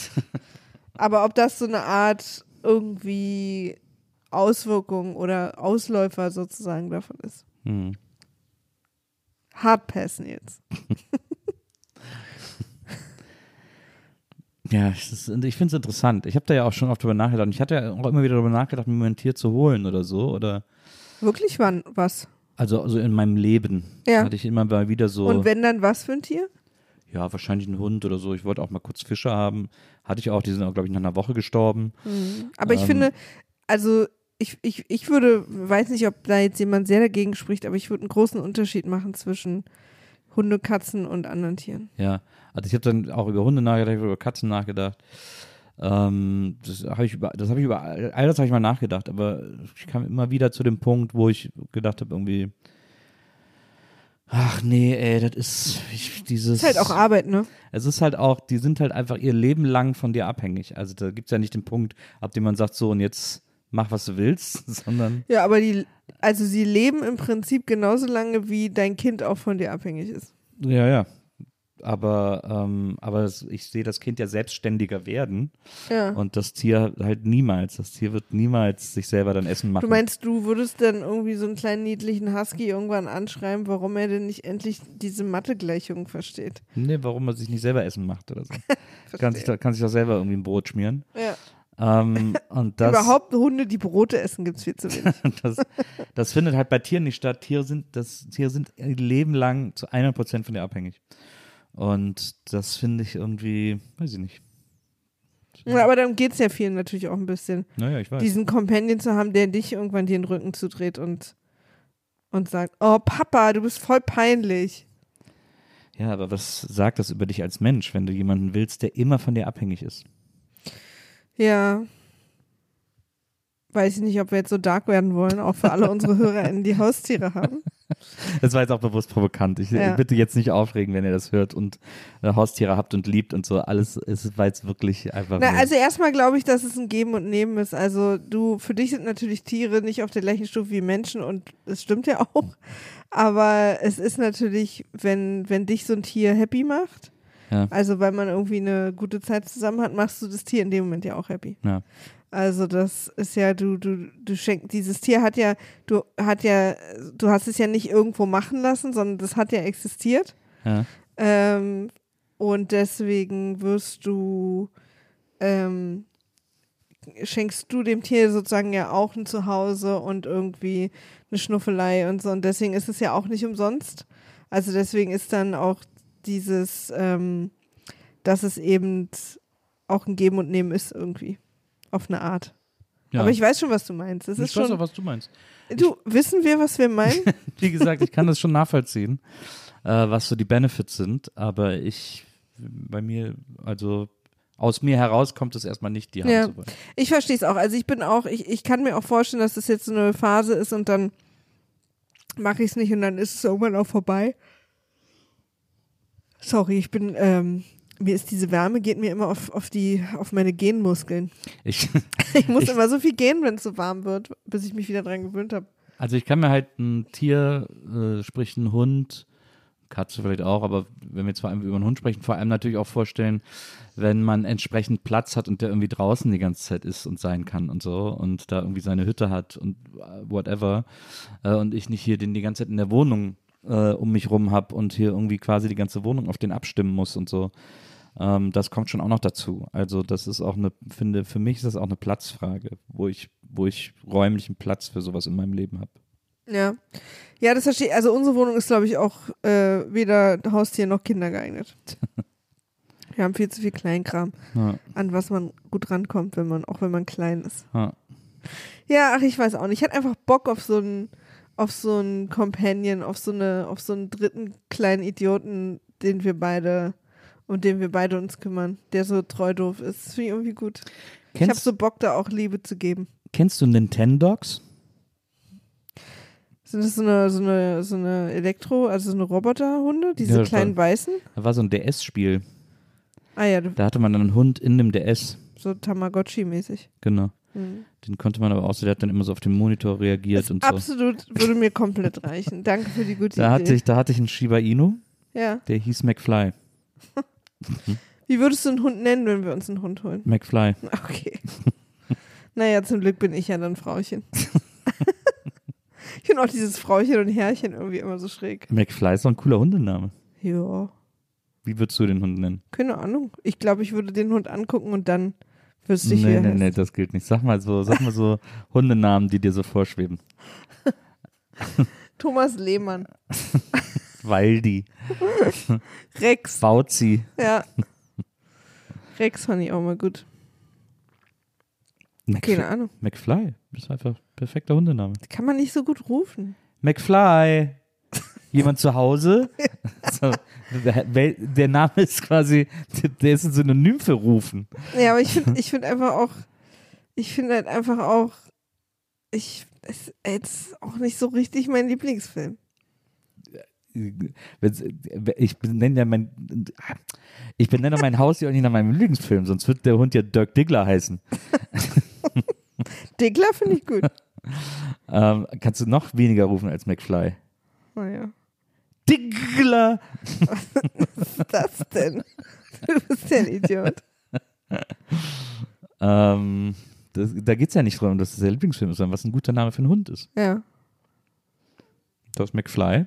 Aber ob das so eine Art irgendwie Auswirkung oder Ausläufer sozusagen davon ist. Hm. Hard Passen jetzt. Ja, ist, ich finde es interessant. Ich habe da ja auch schon oft drüber nachgedacht. Und ich hatte ja auch immer wieder darüber nachgedacht, mir ein Tier zu holen oder so. Oder Wirklich wann was? Also, also in meinem Leben Ja. hatte ich immer mal wieder so. Und wenn dann was für ein Tier? ja, wahrscheinlich ein Hund oder so. Ich wollte auch mal kurz Fische haben. Hatte ich auch, die sind auch, glaube ich, nach einer Woche gestorben. Aber ich Ähm. finde, also ich, ich, ich würde, weiß nicht, ob da jetzt jemand sehr dagegen spricht, aber ich würde einen großen Unterschied machen zwischen Hunde, Katzen und anderen Tieren. Ja, also ich habe dann auch über Hunde nachgedacht, ich über Katzen nachgedacht. Ähm, das habe ich über, das habe ich über, all das habe ich mal nachgedacht, aber ich kam immer wieder zu dem Punkt, wo ich gedacht habe, irgendwie, ach nee, ey, das ist ich, dieses. Ist halt auch Arbeit, ne? Es ist halt auch, die sind halt einfach ihr Leben lang von dir abhängig. Also da gibt es ja nicht den Punkt, ab dem man sagt, so und jetzt mach, was du willst, sondern Ja, aber die, also sie leben im Prinzip genauso lange, wie dein Kind auch von dir abhängig ist. ja, ja. Aber, ähm, aber ich sehe das Kind ja selbstständiger werden. Ja. Und das Tier halt niemals. Das Tier wird niemals sich selber dann Essen machen. Du meinst, du würdest dann irgendwie so einen kleinen niedlichen Husky irgendwann anschreiben, warum er denn nicht endlich diese Mathe-Gleichung versteht? nee, warum man sich nicht selber Essen macht oder so. kann, sich doch, kann sich doch selber irgendwie ein Brot schmieren. Ja. Ähm, und das, Überhaupt Hunde, die Brote essen, gibt es viel zu wenig. das, das findet halt bei Tieren nicht statt. Tiere sind, das, Tiere sind ihr Leben lang zu 100% von dir abhängig. Und das finde ich irgendwie, weiß ich nicht. Ja, aber darum geht es ja vielen natürlich auch ein bisschen. Naja, ich weiß. Diesen Companion zu haben, der dich irgendwann dir den Rücken zudreht und, und sagt, oh Papa, du bist voll peinlich. ja, aber was sagt das über dich als Mensch, wenn du jemanden willst, der immer von dir abhängig ist? Ja. weiß ich nicht, ob wir jetzt so dark werden wollen, auch für alle unsere HörerInnen, die Haustiere haben. Das war jetzt auch bewusst provokant. Ich Ja. bitte jetzt nicht aufregen, wenn ihr das hört und äh, Haustiere habt und liebt und so. Alles ist, war jetzt wirklich einfach. Na, also erstmal glaube ich, dass es ein Geben und Nehmen ist. Also du, für dich sind natürlich Tiere nicht auf der gleichen Stufe wie Menschen und es stimmt ja auch. Aber es ist natürlich, wenn, wenn dich so ein Tier happy macht, Ja. also weil man irgendwie eine gute Zeit zusammen hat, machst du das Tier in dem Moment ja auch happy. ja. Also das ist ja, du, du, du schenkst, dieses Tier hat ja, du hat ja, du hast es ja nicht irgendwo machen lassen, sondern das hat ja existiert. Ja. Ähm, und deswegen wirst du, ähm, schenkst du dem Tier sozusagen ja auch ein Zuhause und irgendwie eine Schnuffelei und so. Und deswegen ist es ja auch nicht umsonst. Also deswegen ist dann auch dieses, ähm, dass es eben auch ein Geben und Nehmen ist irgendwie. Auf eine Art. ja. Aber ich weiß schon, was du meinst. Es ich ist weiß schon. auch, was du meinst. Du, wissen wir, was wir meinen? Wie gesagt, ich kann das schon nachvollziehen, äh, was so die Benefits sind, aber ich, bei mir, also aus mir heraus kommt es erstmal nicht, die haben Ja. zu wollen. Ich verstehe es auch. Also ich bin auch, ich, ich kann mir auch vorstellen, dass das jetzt so eine Phase ist und dann mache ich es nicht und dann ist es irgendwann auch vorbei. Sorry, ich bin, ähm, mir ist diese Wärme, geht mir immer auf, auf die, auf meine Genmuskeln. Ich, Ich muss Ich- immer so viel gehen, wenn es so warm wird, bis ich mich wieder dran gewöhnt habe. also ich kann mir halt ein Tier, äh, sprich ein Hund, Katze vielleicht auch, aber wenn wir jetzt vor allem über einen Hund sprechen, vor allem natürlich auch vorstellen, wenn man entsprechend Platz hat und der irgendwie draußen die ganze Zeit ist und sein kann und so und da irgendwie seine Hütte hat und äh, whatever äh, und ich nicht hier den die ganze Zeit in der Wohnung äh, um mich rum habe und hier irgendwie quasi die ganze Wohnung auf den abstimmen muss und so. Ähm, das kommt schon auch noch dazu. Also das ist auch eine, finde, für mich ist das auch eine Platzfrage, wo ich, wo ich räumlichen Platz für sowas in meinem Leben habe. Ja. Ja, das verstehe ich. Also unsere Wohnung ist, glaube ich, auch äh, weder Haustier noch Kinder geeignet. Wir haben viel zu viel Kleinkram, Ja, an was man gut rankommt, wenn man, auch wenn man klein ist. ja. Ja, ach, ich weiß auch nicht. Ich hatte einfach Bock auf so einen, auf so einen Companion, auf so eine, auf so einen dritten kleinen Idioten, den wir beide, um den wir beide uns kümmern, der so treu doof ist. Das finde ich irgendwie gut. ich habe Kennst, so Bock, da auch Liebe zu geben. kennst du Nintendogs? Sind das so eine, so eine, so eine Elektro, also so eine Roboterhunde, diese Ja, das kleinen weißen? Da war so ein DS-Spiel. Ah ja, du- Da hatte man dann einen Hund in dem DS. so Tamagotchi-mäßig. Genau. Mhm. Den konnte man aber auch so, der hat dann immer so auf den Monitor reagiert und so. Absolut, würde mir komplett reichen. Danke für die gute Da hatte, Idee. ich, da hatte ich einen Shiba Inu, ja. der hieß McFly. Wie würdest du einen Hund nennen, wenn wir uns einen Hund holen? McFly. Okay. naja, zum Glück bin ich ja dann Frauchen. ich finde auch dieses Frauchen und Herrchen irgendwie immer so schräg. McFly ist doch ein cooler Hundename. Ja, Wie würdest du den Hund nennen? keine Ahnung. Ich glaube, ich würde den Hund angucken und dann wüsste ich, wie nee, er nee, heißt. nee, das gilt nicht. Sag mal so, sag mal so Hundenamen, die dir so vorschweben. Thomas Lehmann. Waldi, Rex. Bauzi. Ja. Rex fand ich auch mal gut. McFly. Keine Ahnung. McFly. Das ist einfach ein perfekter Hundename. Kann man nicht so gut rufen. McFly. Jemand zu Hause? so, der, der Name ist quasi, der ist ein Synonym für rufen. Ja, aber ich finde ich find einfach auch, ich finde halt einfach auch, ich, es ist auch nicht so richtig mein Lieblingsfilm. Ich benenne ja mein, ich benenne mein Haus ja auch nicht nach meinem Lieblingsfilm, sonst wird der Hund ja Dirk Diggler heißen. Diggler finde ich gut. Ähm, kannst du noch weniger rufen als McFly? Naja. Diggler! Was ist das denn? Du bist ja ein Idiot. Ähm, das, da geht es ja nicht darum, dass es der Lieblingsfilm ist, sondern was ein guter Name für einen Hund ist. Ja. Das ist McFly.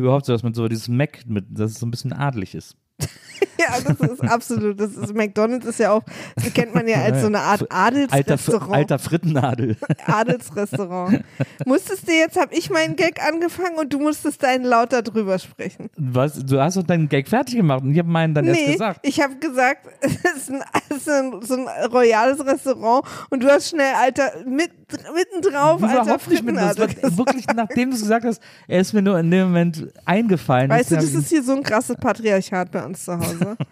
Überhaupt so, dass man so dieses Mac mit, dass es so ein bisschen adlig ist. Ja, das ist absolut. Das ist, McDonalds ist ja auch, das kennt man ja als so eine Art Alter, Adelsrestaurant. alter Frittennadel. Adelsrestaurant. Musstest du jetzt, habe ich meinen Gag angefangen und du musstest deinen lauter drüber sprechen. Was? Du hast doch deinen Gag fertig gemacht und ich habe meinen dann erst nee, gesagt. ich habe gesagt, es ist, ein, es ist ein, so ein royales Restaurant und du hast schnell, Alter, mit, mittendrauf, Alter, Überhaupt nicht mit das Frittennadel war, Wirklich, nachdem du es gesagt hast, er ist mir nur in dem Moment eingefallen. Weißt du, das ist hier so ein krasses Patriarchat bei uns zu Hause.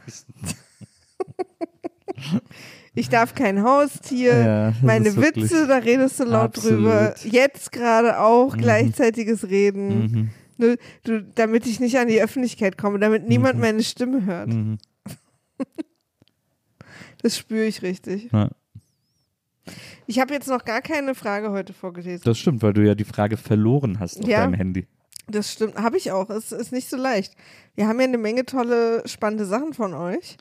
Ich darf kein Haustier. Ja, Meine Witze, da redest du laut Absolut. drüber. Jetzt gerade auch Mhm. gleichzeitiges Reden. Mhm. Du, damit ich nicht an die Öffentlichkeit komme, damit niemand Mhm. meine Stimme hört. Mhm. Das spüre ich richtig. Ja, Ich habe jetzt noch gar keine Frage heute vorgelesen. das stimmt, weil du ja die Frage verloren hast auf Ja. deinem Handy. Das stimmt, habe ich auch. Es ist nicht so leicht. Wir haben ja eine Menge tolle, spannende Sachen von euch.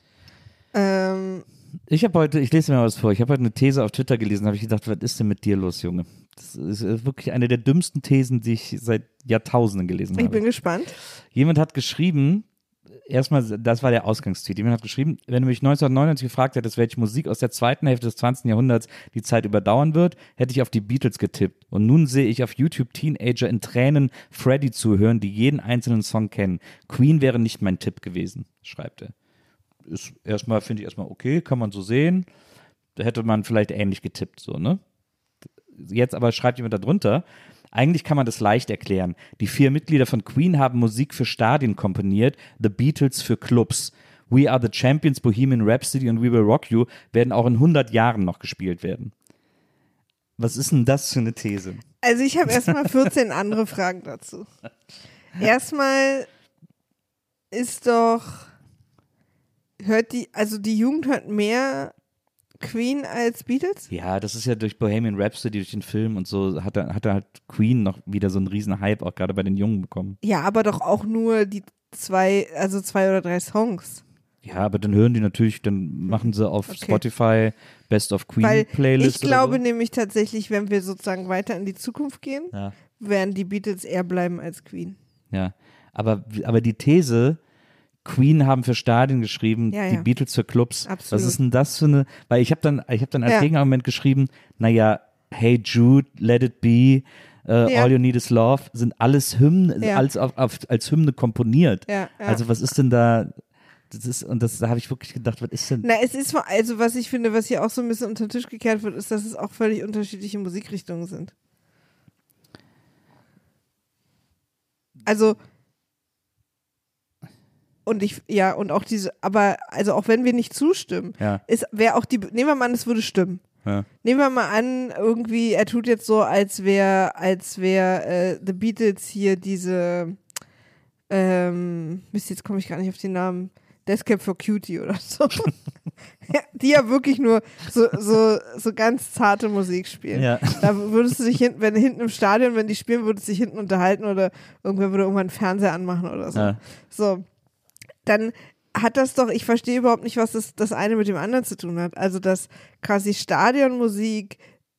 Ähm, Ich habe heute, ich lese mir mal was vor, ich habe heute eine These auf Twitter gelesen, habe ich gedacht, was ist denn mit dir los, Junge? Das ist äh, wirklich eine der dümmsten Thesen, die ich seit Jahrtausenden gelesen ich habe. bin gespannt. Jemand hat geschrieben, erstmal, das war der Ausgangstweet, jemand hat geschrieben, wenn du mich 1999 gefragt hättest, welche Musik aus der zweiten Hälfte des 20. Jahrhunderts die Zeit überdauern wird, hätte ich auf die Beatles getippt. Und nun sehe ich auf YouTube Teenager in Tränen Freddy zuhören, die jeden einzelnen Song kennen. Queen wäre nicht mein Tipp gewesen, schreibt er. Ist erstmal, finde ich erstmal okay, kann man so sehen. Da hätte man vielleicht ähnlich getippt, so, ne? Jetzt aber schreibt jemand darunter, eigentlich kann man das leicht erklären. Die vier Mitglieder von Queen haben Musik für Stadien komponiert, The Beatles für Clubs. We Are the Champions, Bohemian Rhapsody und We Will Rock You werden auch in 100 Jahren noch gespielt werden. Was ist denn das für eine These? Also ich habe erstmal 14 andere Fragen dazu. Erstmal ist doch, hört die, also die Jugend hört mehr Queen als Beatles? Ja, das ist ja durch Bohemian Rhapsody, durch den Film und so, hat er, hat er halt Queen noch wieder so einen riesen Hype, auch gerade bei den Jungen bekommen. Ja, aber doch auch nur die zwei, also zwei oder drei Songs. Ja, aber dann hören die natürlich, dann machen sie auf Okay. Spotify Best of Queen Weil Playlist. ich glaube so. nämlich tatsächlich, wenn wir sozusagen weiter in die Zukunft gehen, Ja. werden die Beatles eher bleiben als Queen. Ja, aber, aber die These, Queen haben für Stadien geschrieben, Ja, die ja. Beatles für Clubs. Absolut. Was ist denn das für eine, weil ich habe dann, ich habe dann als Ja. Gegenargument geschrieben, naja, Hey Jude, Let It Be, äh, Ja. All You Need Is Love, sind alles Hymnen, Ja. alles auf, auf, als Hymne komponiert. Ja. Also was ist denn da, das ist, und das, da habe ich wirklich gedacht, was ist denn, Na, es ist also was ich finde, was hier auch so ein bisschen unter den Tisch gekehrt wird, ist, dass es auch völlig unterschiedliche Musikrichtungen sind. Also und ich ja und auch diese, aber also auch wenn wir nicht zustimmen, ja, ist wäre auch die nehmen wir mal an, es würde stimmen. ja, Nehmen wir mal an, irgendwie er tut jetzt so, als wäre als wäre äh, The Beatles hier diese ähm, Mist, jetzt komme ich gar nicht auf den Namen. Deathcap for Cutie oder so. Die ja wirklich nur so, so, so ganz zarte Musik spielen. ja, Da würdest du dich hinten, wenn hinten im Stadion, wenn die spielen, würdest du dich hinten unterhalten oder irgendwer würde irgendwann einen Fernseher anmachen oder so. ja. So. Dann hat das doch, ich verstehe überhaupt nicht, was das, das eine mit dem anderen zu tun hat. Also, dass quasi Stadionmusik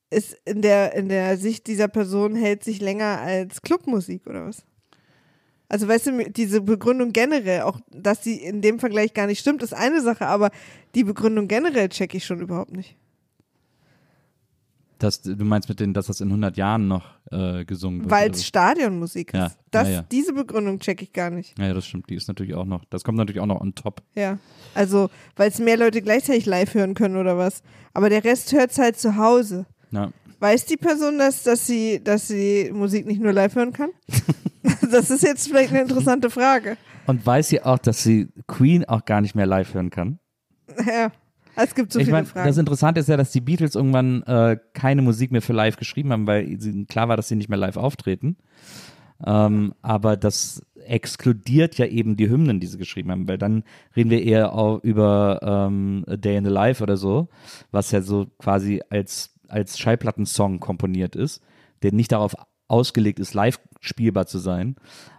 ist in der, in der Sicht dieser Person hält sich länger als Clubmusik oder was? Also, weißt du, diese Begründung generell, auch dass sie in dem Vergleich gar nicht stimmt, ist eine Sache, aber die Begründung generell checke ich schon überhaupt nicht. Das, du meinst mit denen, dass das in 100 Jahren noch äh, gesungen wird? Weil oder es? Stadionmusik Ja, ist. Das, ja, ja. Diese Begründung checke ich gar nicht. Ja, das stimmt, die ist natürlich auch noch, das kommt natürlich auch noch on top. Ja. Also, weil es mehr Leute gleichzeitig live hören können oder was. Aber der Rest hört es halt zu Hause. Ja. Weiß die Person das, dass sie, dass sie Musik nicht nur live hören kann? das ist jetzt vielleicht eine interessante Frage. Und weiß sie auch, dass sie Queen auch gar nicht mehr live hören kann? Ja. Es gibt so ich viele meine, Fragen. das Interessante ist ja, dass die Beatles irgendwann äh, keine Musik mehr für live geschrieben haben, weil sie, klar war, dass sie nicht mehr live auftreten. Ähm, aber das exkludiert ja eben die Hymnen, die sie geschrieben haben, weil dann reden wir eher auch über ähm, A Day in the Life oder so, was ja so quasi als, als Schallplattensong komponiert ist, der nicht darauf ausgelegt ist, live spielbar zu sein.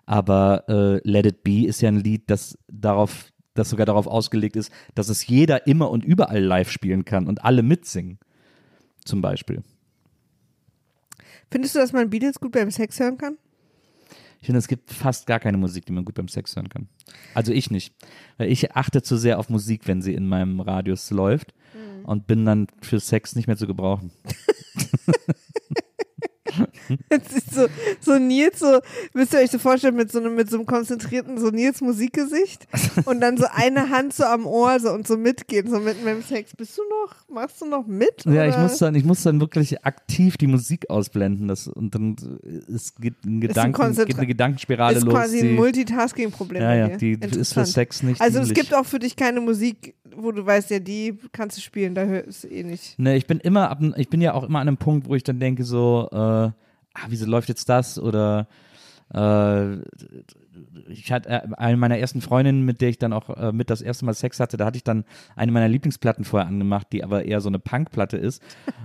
Aber äh, Let It Be ist ja ein Lied, das darauf, das sogar darauf ausgelegt ist, dass es jeder immer und überall live spielen kann und alle mitsingen. Zum Beispiel. Findest du, dass man Beatles gut beim Sex hören kann? Ich finde, es gibt fast gar keine Musik, die man gut beim Sex hören kann. Also ich nicht. Weil ich achte zu sehr auf Musik, wenn sie in meinem Radius läuft und bin dann für Sex nicht mehr zu gebrauchen. Jetzt ist so, so Nils, so, müsst ihr euch so vorstellen, mit so einem, mit so einem konzentrierten, so Nils Musikgesicht und dann so eine Hand so am Ohr so und so mitgehen, so mitten beim Sex. Bist du noch, machst du noch mit? Ja, ich muss dann, ich muss dann wirklich aktiv die Musik ausblenden. Das, und dann es geht, ein Gedanken, Konzentra- geht eine Gedankenspirale ist los. quasi ein Multitasking-Problem ja, ja, die ist für. Sex nicht Also es dienlich. gibt auch für dich keine Musik, wo du weißt, ja, die kannst du spielen, da hörst du eh nicht. Ne, ich bin immer ab, ich bin ja auch immer an einem Punkt, wo ich dann denke so, äh, ah, wieso läuft jetzt das oder äh, ich hatte äh, eine meiner ersten Freundinnen, mit der ich dann auch äh, mit das erste Mal Sex hatte, da hatte ich dann eine meiner Lieblingsplatten vorher angemacht, die aber eher so eine Punkplatte ist.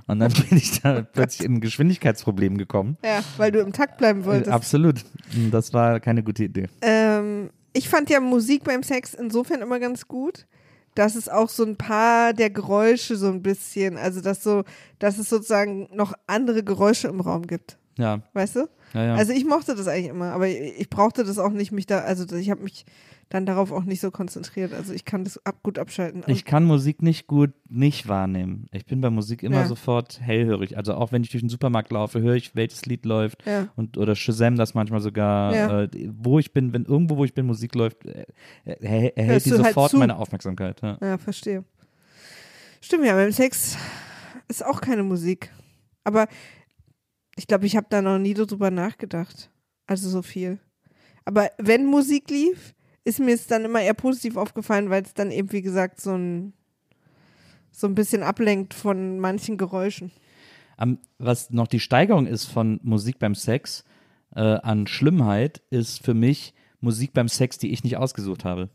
Und dann bin ich da plötzlich in ein Geschwindigkeitsproblem gekommen. Ja, weil du im Takt bleiben wolltest. Absolut. Das war keine gute Idee. Ähm, ich fand ja Musik beim Sex insofern immer ganz gut, dass es auch so ein paar der Geräusche so ein bisschen, also dass so, dass es sozusagen noch andere Geräusche im Raum gibt. Ja. Weißt du? Ja, ja. Also ich mochte das eigentlich immer, aber ich, brauchte das auch nicht, mich da, also ich habe mich dann darauf auch nicht so konzentriert. Also ich kann das ab, gut abschalten. Ich kann Musik nicht gut nicht wahrnehmen. Ich bin bei Musik immer Ja. sofort hellhörig. Also auch wenn ich durch den Supermarkt laufe, höre ich, welches Lied läuft. Ja. Und, oder Shazam das manchmal sogar. Ja. Äh, wo ich bin, wenn irgendwo, wo ich bin, Musik läuft, äh, äh, erhält Hörst die halt sofort zu. meine Aufmerksamkeit. Ja. Ja, verstehe. Stimmt ja, beim Sex ist auch keine Musik. Aber ich glaube, ich habe da noch nie drüber nachgedacht. Also so viel. Aber wenn Musik lief, ist mir es dann immer eher positiv aufgefallen, weil es dann eben, wie gesagt, so ein, so ein bisschen ablenkt von manchen Geräuschen. Am, was noch die Steigerung ist von Musik beim Sex äh, an Schlimmheit, ist für mich Musik beim Sex, die ich nicht ausgesucht habe.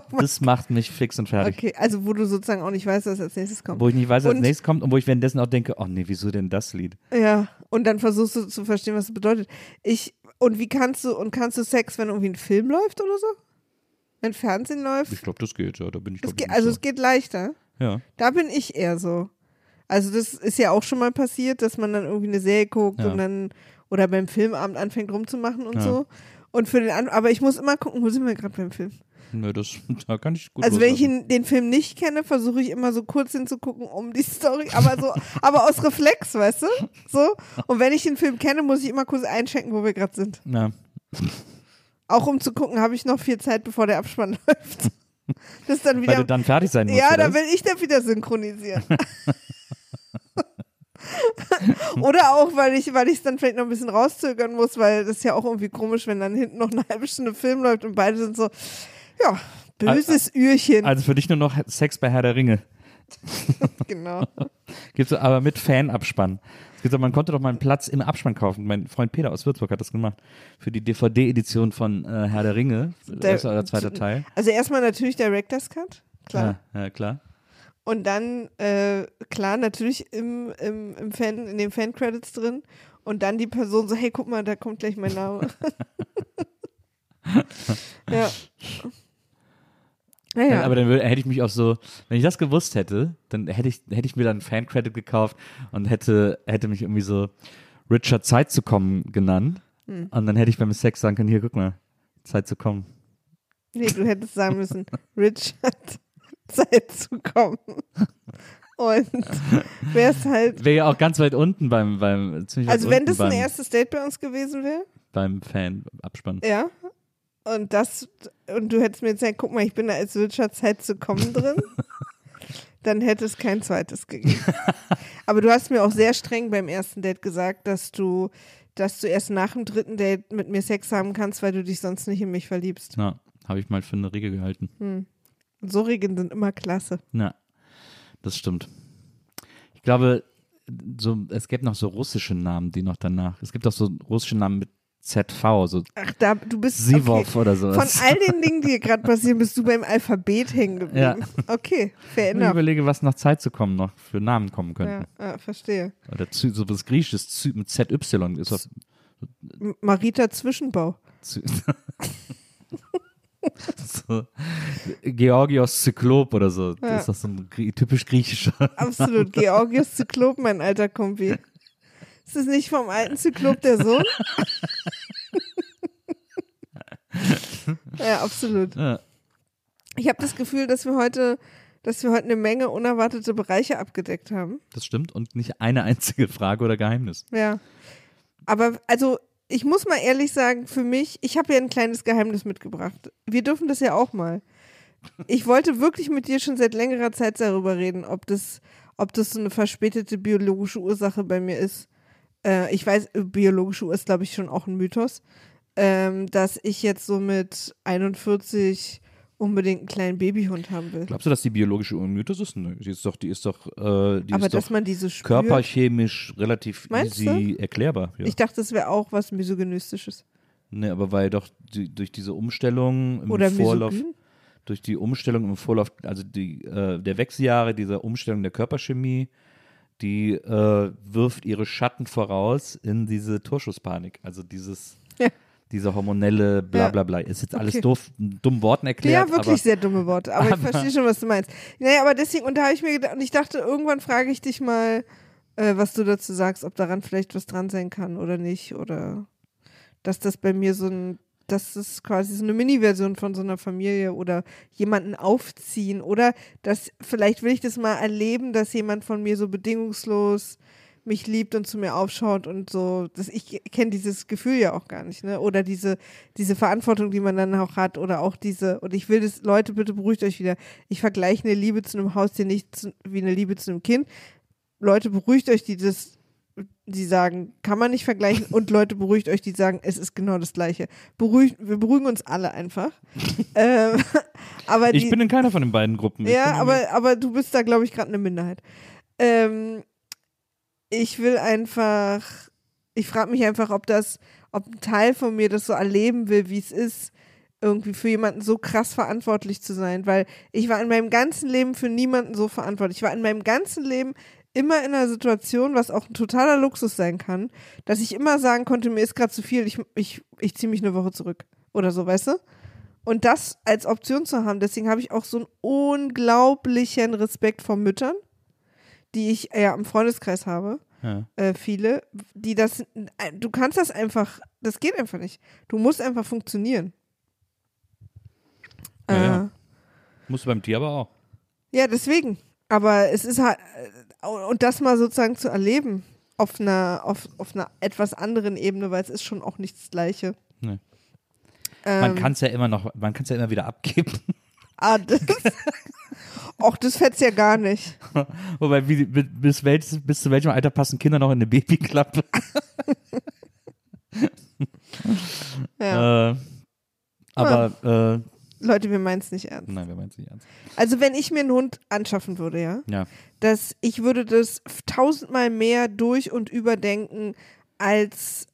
das macht mich fix und fertig. Okay, also wo du sozusagen auch nicht weißt, was als nächstes kommt. Wo ich nicht weiß, was als nächstes kommt und wo ich währenddessen auch denke, oh nee, wieso denn das Lied? Ja, und dann versuchst du zu verstehen, was es bedeutet. Ich, und wie kannst du, und kannst du Sex, wenn irgendwie ein Film läuft oder so? Wenn Fernsehen läuft? Ich glaube, das geht, ja. Da bin ich Es glaub geht, ich, also nicht es geht leichter. so. Ja. Da bin ich eher so. Also das ist ja auch schon mal passiert, dass man dann irgendwie eine Serie guckt Ja. und dann oder beim Filmabend anfängt rumzumachen und Ja. so. Und für den An aber ich muss immer gucken, wo sind wir gerade beim Film? Nö, das, da kann ich gut also wenn ich den Film nicht kenne, versuche ich immer so kurz hinzugucken um die Story, aber so, aber aus Reflex, weißt du? So. Und wenn ich den Film kenne, muss ich immer kurz einchecken, wo wir gerade sind. Ja. Auch um zu gucken, habe ich noch viel Zeit, bevor der Abspann läuft. Das ist dann Weil wieder. du dann fertig sein musst. Ja, da will ich dann wieder synchronisieren. Oder auch, weil ich weil ich es dann vielleicht noch ein bisschen rauszögern muss, weil das ist ja auch irgendwie komisch, wenn dann hinten noch eine halbe Stunde Film läuft und beide sind so, ja, böses Ührchen. Also für dich nur noch Sex bei Herr der Ringe. genau. Gibt's aber mit Fanabspann. Man konnte doch mal einen Platz im Abspann kaufen. Mein Freund Peter aus Würzburg hat das gemacht. Für die DVD-Edition von äh, Herr der Ringe. Der- erster oder zweiter Teil. Also erstmal natürlich Director's Cut, klar. Ja, ja, klar. Und dann, äh, klar, natürlich im, im, im Fan, in den Fan-Credits drin. Und dann die Person so, hey, guck mal, da kommt gleich mein Name. ja. Ja, ja. Aber dann würde, hätte ich mich auch so, wenn ich das gewusst hätte, dann hätte ich, hätte ich mir dann Fan-Credit gekauft und hätte, hätte mich irgendwie so Richard Zeit zu kommen genannt. Hm. Und dann hätte ich beim Sex sagen können, hier, guck mal, Zeit zu kommen. Nee, du hättest sagen müssen, Richard, Zeit zu kommen. Und wär's halt, Wäre ja auch ganz weit unten beim, beim also wenn das ein erstes Date bei uns gewesen wäre, beim Fan-Abspann. ja, und das, und du hättest mir gesagt, guck mal, ich bin da als Richard Zeit zu kommen drin, dann hätte es kein zweites gegeben. Aber du hast mir auch sehr streng beim ersten Date gesagt, dass du, dass du erst nach dem dritten Date mit mir Sex haben kannst, weil du dich sonst nicht in mich verliebst. Ja, habe ich mal für eine Regel gehalten. Und so Regeln sind immer klasse. Ja, das stimmt. Ich glaube, so, es gäbe noch so russische Namen, die noch danach. Es gibt auch so russische Namen mit ZV, so Ach, da, du bist Sivov okay. oder Von sowas. all den Dingen, die hier gerade passieren, bist du beim Alphabet hängen geblieben. Ja. Okay, fair Ich überlege, was nach Zeit zu kommen noch für Namen kommen Ja, könnten. ja, verstehe. Oder so was Griechisches Zy, mit ZY ist das. Marita Zwischenbau. So, Georgios Zyklop oder so. Ja. Ist das so ein typisch griechischer? Absolut. Georgios Zyklop, mein alter Kumpi. Ist es nicht vom alten Zyklop der Sohn? ja, absolut. Ja. Ich habe das Gefühl, dass wir heute, dass wir heute eine Menge unerwartete Bereiche abgedeckt haben. Das stimmt und nicht eine einzige Frage oder Geheimnis. Ja. Aber also, ich muss mal ehrlich sagen, für mich, ich habe ja ein kleines Geheimnis mitgebracht. Wir dürfen das ja auch mal. Ich wollte wirklich mit dir schon seit längerer Zeit darüber reden, ob das, ob das so eine verspätete biologische Ursache bei mir ist. Äh, ich weiß, biologische Uhr ist, glaube ich, schon auch ein Mythos. Ähm, dass ich jetzt so mit 41 unbedingt einen kleinen Babyhund haben will. Glaubst du, dass die biologische Uhr ein Mythos ist? Nö, die ist doch, die ist doch, äh, die Aber ist dass doch man diese spürt. körperchemisch relativ Meinst easy erklärbar. Ja. Ich dachte, das wäre auch was Misogynistisches. Nee, aber weil doch die, durch diese Umstellung im Oder Vorlauf, misogyn? durch die Umstellung im Vorlauf, also die, äh, der Wechseljahre, dieser Umstellung der Körperchemie, die äh, wirft ihre Schatten voraus in diese Torschusspanik. Also dieses, Ja. diese hormonelle bla Ja. bla bla. Ist jetzt alles Okay. doof, in dummen Worten erklärt. Ja, wirklich aber, sehr dumme Worte. Aber, ich aber- verstehe schon, was du meinst. Naja, aber deswegen, und da habe ich mir gedacht, und ich dachte, irgendwann frage ich dich mal, äh, was du dazu sagst, ob daran vielleicht was dran sein kann oder nicht. Oder dass das bei mir so ein, das quasi so eine Mini-Version von so einer Familie oder jemanden aufziehen. Oder dass, vielleicht will ich das mal erleben, dass jemand von mir so bedingungslos mich liebt und zu mir aufschaut und so, das, ich kenne dieses Gefühl ja auch gar nicht, ne? Oder diese, diese Verantwortung, die man dann auch hat, oder auch diese, und ich will das, Leute, bitte beruhigt euch wieder. Ich vergleiche eine Liebe zu einem Haustier nicht zu, wie eine Liebe zu einem Kind. Leute, beruhigt euch, die das, die sagen, kann man nicht vergleichen, und Leute, beruhigt euch, die sagen, es ist genau das Gleiche. Beruhigt, wir beruhigen uns alle einfach. ähm, aber ich die, bin in keiner von den beiden Gruppen. Ich ja, aber, aber du bist da, glaube ich, gerade eine Minderheit. Ähm, ich will einfach, ich frage mich einfach, ob das, ob ein Teil von mir das so erleben will, wie es ist, irgendwie für jemanden so krass verantwortlich zu sein, weil ich war in meinem ganzen Leben für niemanden so verantwortlich. Ich war in meinem ganzen Leben immer in einer Situation, was auch ein totaler Luxus sein kann, dass ich immer sagen konnte, mir ist gerade zu viel, ich, ich, ich ziehe mich eine Woche zurück oder so, weißt du? Und das als Option zu haben, deswegen habe ich auch so einen unglaublichen Respekt vor Müttern, die ich ja im Freundeskreis habe, ja. äh, viele, die das, äh, du kannst das einfach, das geht einfach nicht. Du musst einfach funktionieren. Ja, äh, ja. Musst du beim Tier aber auch. ja, deswegen. Aber es ist halt, äh, und das mal sozusagen zu erleben auf einer, auf, auf einer etwas anderen Ebene, weil es ist schon auch nicht das Gleiche. Nee. Ähm, Man kann es ja immer noch, man kann es ja immer wieder abgeben. ah, das, Och, das fetzt ja gar nicht. Wobei, wie, bis, welches, bis zu welchem Alter passen Kinder noch in eine Babyklappe? Ja. Äh, aber, Leute, wir meinen es nicht ernst. nein, wir meinen es nicht ernst. Also wenn ich mir einen Hund anschaffen würde, ja, Ja. dass ich würde das tausendmal mehr durch und überdenken als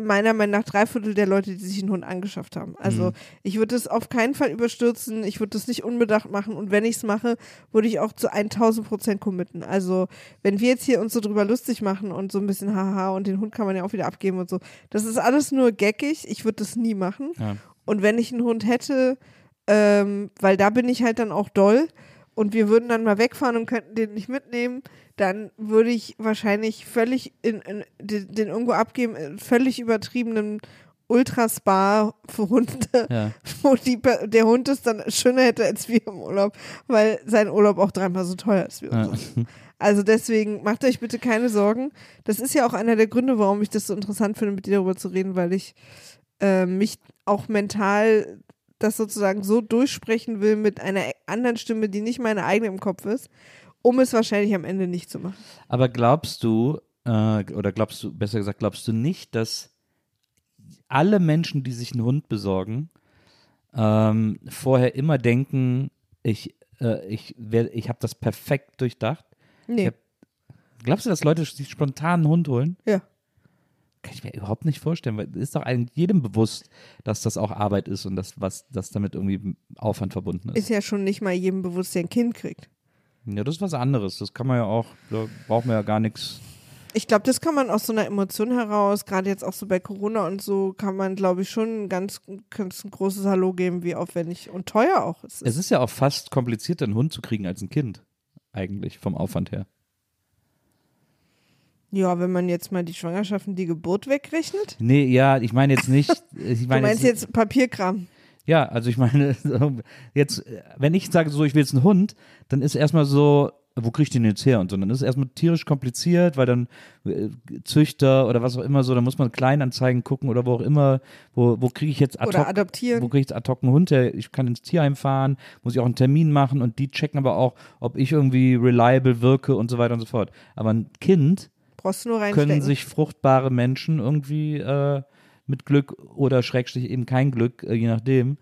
meiner Meinung nach drei Viertel der Leute, die sich einen Hund angeschafft haben. Also Mhm. ich würde das auf keinen Fall überstürzen, ich würde das nicht unbedacht machen und wenn ich es mache, würde ich auch zu 1000 Prozent committen. Also wenn wir jetzt hier uns so drüber lustig machen und so ein bisschen haha und den Hund kann man ja auch wieder abgeben und so, das ist alles nur geckig, ich würde das nie machen. Ja. Und wenn ich einen Hund hätte, ähm, weil da bin ich halt dann auch doll und wir würden dann mal wegfahren und könnten den nicht mitnehmen, dann würde ich wahrscheinlich völlig in, in, den, den irgendwo abgeben, in völlig übertriebenen Ultraspa für Hunde, Ja. wo die, der Hund es dann schöner hätte als wir im Urlaub, weil sein Urlaub auch dreimal so teuer ist wie Ja. unser. Also deswegen macht euch bitte keine Sorgen. Das ist ja auch einer der Gründe, warum ich das so interessant finde, mit dir darüber zu reden, weil ich äh, mich auch mental das sozusagen so durchsprechen will mit einer anderen Stimme, die nicht meine eigene im Kopf ist, um es wahrscheinlich am Ende nicht zu machen. Aber glaubst du, äh, oder glaubst du, besser gesagt, glaubst du nicht, dass alle Menschen, die sich einen Hund besorgen, ähm, vorher immer denken, ich, äh, ich, ich habe das perfekt durchdacht? Nee. Ja. Glaubst du, dass Leute sich spontan einen Hund holen? Ja. Kann ich mir überhaupt nicht vorstellen, weil ist doch eigentlich jedem bewusst, dass das auch Arbeit ist und dass was, dass damit irgendwie Aufwand verbunden ist. Ist ja schon nicht mal jedem bewusst, der ein Kind kriegt. Ja, das ist was anderes. Das kann man ja auch, da braucht man ja gar nichts. Ich glaube, das kann man aus so einer Emotion heraus, gerade jetzt auch so bei Corona und so, kann man, glaube ich, schon ein ganz, ganz ein großes Hallo geben, wie aufwendig und teuer auch es ist. Es ist ja auch fast komplizierter, einen Hund zu kriegen als ein Kind. Eigentlich, vom Aufwand her. Ja, wenn man jetzt mal die Schwangerschaft und die Geburt wegrechnet. Nee, ja, ich meine jetzt nicht. Ich Du meine meinst jetzt Papierkram. Ja, also ich meine, jetzt, wenn ich sage, so, ich will jetzt einen Hund, dann ist erstmal so, wo krieg ich den jetzt her? Und so, dann ist es erstmal tierisch kompliziert, weil dann äh, Züchter oder was auch immer so, da muss man Kleinanzeigen gucken oder wo auch immer, wo, wo kriege ich jetzt ad Oder hoc, adoptieren. wo kriege ich jetzt ad hoc einen Hund her? Ich kann ins Tierheim fahren, muss ich auch einen Termin machen und die checken aber auch, ob ich irgendwie reliable wirke und so weiter und so fort. Aber ein Kind Brauchst du nur reinstecken. können sich fruchtbare Menschen irgendwie äh, mit Glück oder Schrägstrich eben kein Glück, äh, je nachdem,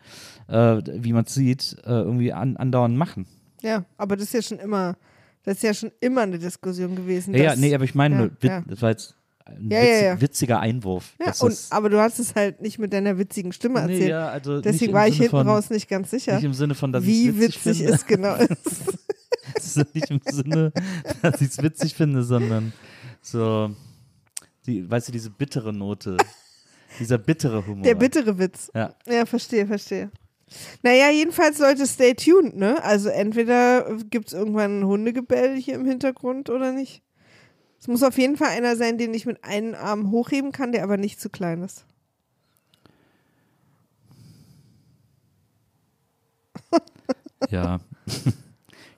äh, wie man es sieht, äh, irgendwie an, andauernd machen. Ja, aber das ist ja schon immer, das ist ja schon immer eine Diskussion gewesen. Ja, ja, dass- nee, aber ich meine, ja, ja. das war jetzt ein Ja, witz, ja, ja. witziger Einwurf. Ja, und, aber du hast es halt nicht mit deiner witzigen Stimme nee, erzählt. ja, also Deswegen war ich Sinne hinten von, raus nicht ganz sicher, Nicht im Sinne von, dass wie witzig, witzig es genau ist nicht im Sinne, dass ich es witzig finde, sondern so, die, weißt du, diese bittere Note, dieser bittere Humor. Der bittere Witz. Ja. Ja, verstehe, verstehe. Naja, jedenfalls Leute, stay tuned, ne? Also entweder gibt es irgendwann ein Hundegebell hier im Hintergrund oder nicht. Es muss auf jeden Fall einer sein, den ich mit einem Arm hochheben kann, der aber nicht zu klein ist. Ja.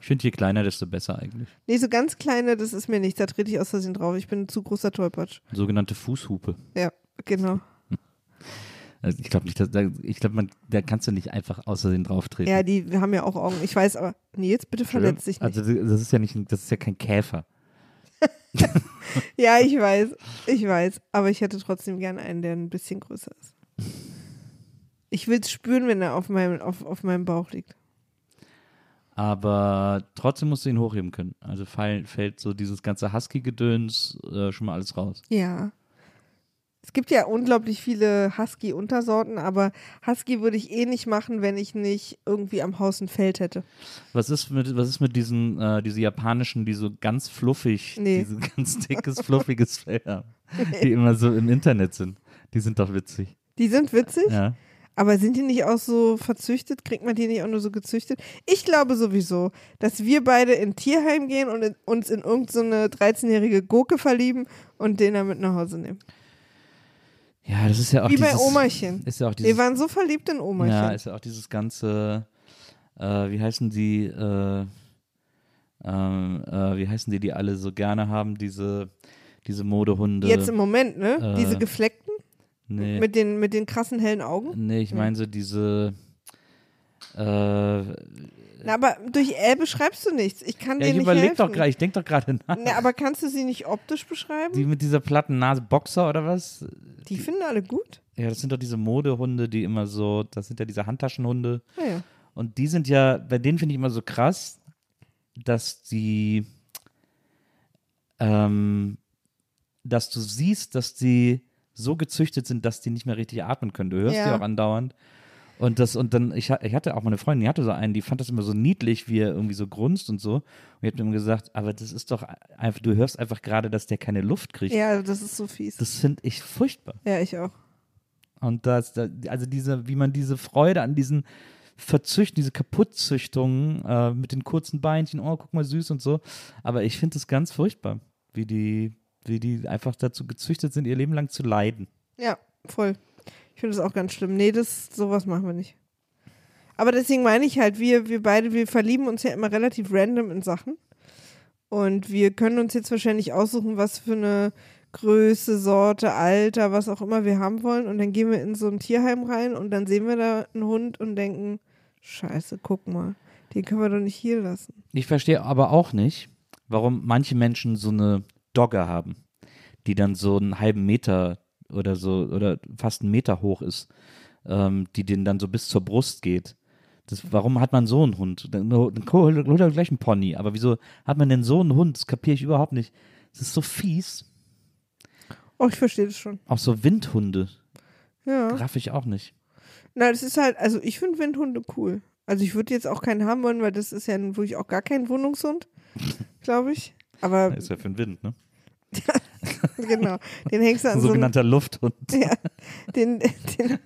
Ich finde, je kleiner, desto besser eigentlich. Nee, so ganz kleine, das ist mir nichts. Da trete ich aus Versehen drauf. Ich bin ein zu großer Tollpatsch. Sogenannte Fußhupe. Ja, genau. Also ich glaube nicht, dass, da, ich glaube, man, da kannst du nicht einfach außerdem drauf treten. Ja, die haben ja auch Augen. Ich weiß, aber Nils, bitte verletz dich nicht. Also das ist ja nicht, das ist ja kein Käfer. Ja, ich weiß. Ich weiß. Aber ich hätte trotzdem gern einen, der ein bisschen größer ist. Ich will es spüren, wenn er auf meinem, auf, auf meinem Bauch liegt. Aber trotzdem musst du ihn hochheben können. Also fall, fällt so dieses ganze Husky-Gedöns äh, schon mal alles raus. Ja. Es gibt ja unglaublich viele Husky-Untersorten, aber Husky würde ich eh nicht machen, wenn ich nicht irgendwie am Haus ein Feld hätte. Was ist mit, was ist mit diesen, äh, diese japanischen, die so ganz fluffig, Nee. diese ganz dickes, fluffiges Fell haben, die immer so im Internet sind? Die sind doch witzig. Die sind witzig, Ja. Aber sind die nicht auch so verzüchtet? Kriegt man die nicht auch nur so gezüchtet? Ich glaube sowieso, dass wir beide in Tierheim gehen und in, uns in irgendeine 13-jährige Gurke verlieben und den dann mit nach Hause nehmen. Ja, das ist ja auch Wie bei dieses, Omerchen. Ist ja auch dieses, Wir waren so verliebt in Omerchen. Ja, ist ja auch dieses ganze, äh, wie heißen die, äh, ähm, äh, wie heißen die, die alle so gerne haben, diese, diese Modehunde. Jetzt im Moment, ne? äh, Diese gefleckten nee, mit, den, mit den krassen hellen Augen. nee, ich meine so diese, äh, Na, aber durch L beschreibst du nichts. Ich kann ja, dir ich nicht überleg helfen. doch gerade, ich denke doch gerade nach. Na, aber kannst du sie nicht optisch beschreiben? Die Die, mit dieser platten Nase, Boxer oder was? finden alle gut. Ja, das sind doch diese Modehunde, die immer so, das sind ja diese Handtaschenhunde. Naja. Und die sind ja, bei denen finde ich immer so krass, dass die, ähm, dass du siehst, dass die so gezüchtet sind, dass die nicht mehr richtig atmen können. Du hörst Ja. die auch andauernd. Und das, und dann, ich, ich hatte auch mal eine Freundin, die hatte so einen, die fand das immer so niedlich, wie er irgendwie so grunzt und so. Und hat mir immer gesagt, aber das ist doch einfach, du hörst einfach gerade, dass der keine Luft kriegt. Ja, das ist so fies. Das finde ich furchtbar. ja, ich auch. Und das, da- also diese, wie man diese Freude an diesen Verzüchten, diese Kaputtzüchtungen äh, mit den kurzen Beinchen, oh, guck mal süß und so. Aber ich finde es ganz furchtbar, wie die, wie die einfach dazu gezüchtet sind, ihr Leben lang zu leiden. Ja, voll. Ich finde das auch ganz schlimm. Nee, das, sowas machen wir nicht. Aber deswegen meine ich halt, wir, wir beide, wir verlieben uns ja immer relativ random in Sachen. Und wir können uns jetzt wahrscheinlich aussuchen, was für eine Größe, Sorte, Alter, was auch immer wir haben wollen. Und dann gehen wir in so ein Tierheim rein und dann sehen wir da einen Hund und denken, scheiße, guck mal, den können wir doch nicht hier lassen. Ich verstehe aber auch nicht, warum manche Menschen so eine Dogge haben, die dann so einen halben Meter oder so oder fast einen Meter hoch ist, ähm, die denen dann so bis zur Brust geht. Das, warum hat man so einen Hund? Dann dann hol hol doch gleich einen Pony. Aber wieso hat man denn so einen Hund? Das kapiere ich überhaupt nicht. Das ist so fies. Oh, ich verstehe das schon. Auch so Windhunde. Ja. Raff ich auch nicht. Na, das ist halt, also ich finde Windhunde cool. Also ich würde jetzt auch keinen haben wollen, weil das ist ja nun wirklich auch gar kein Wohnungshund, glaube ich. Aber Ist ja für den Wind, ne? genau, den hängst du Ein an so einem, sogenannter Lufthund. ja, den, den,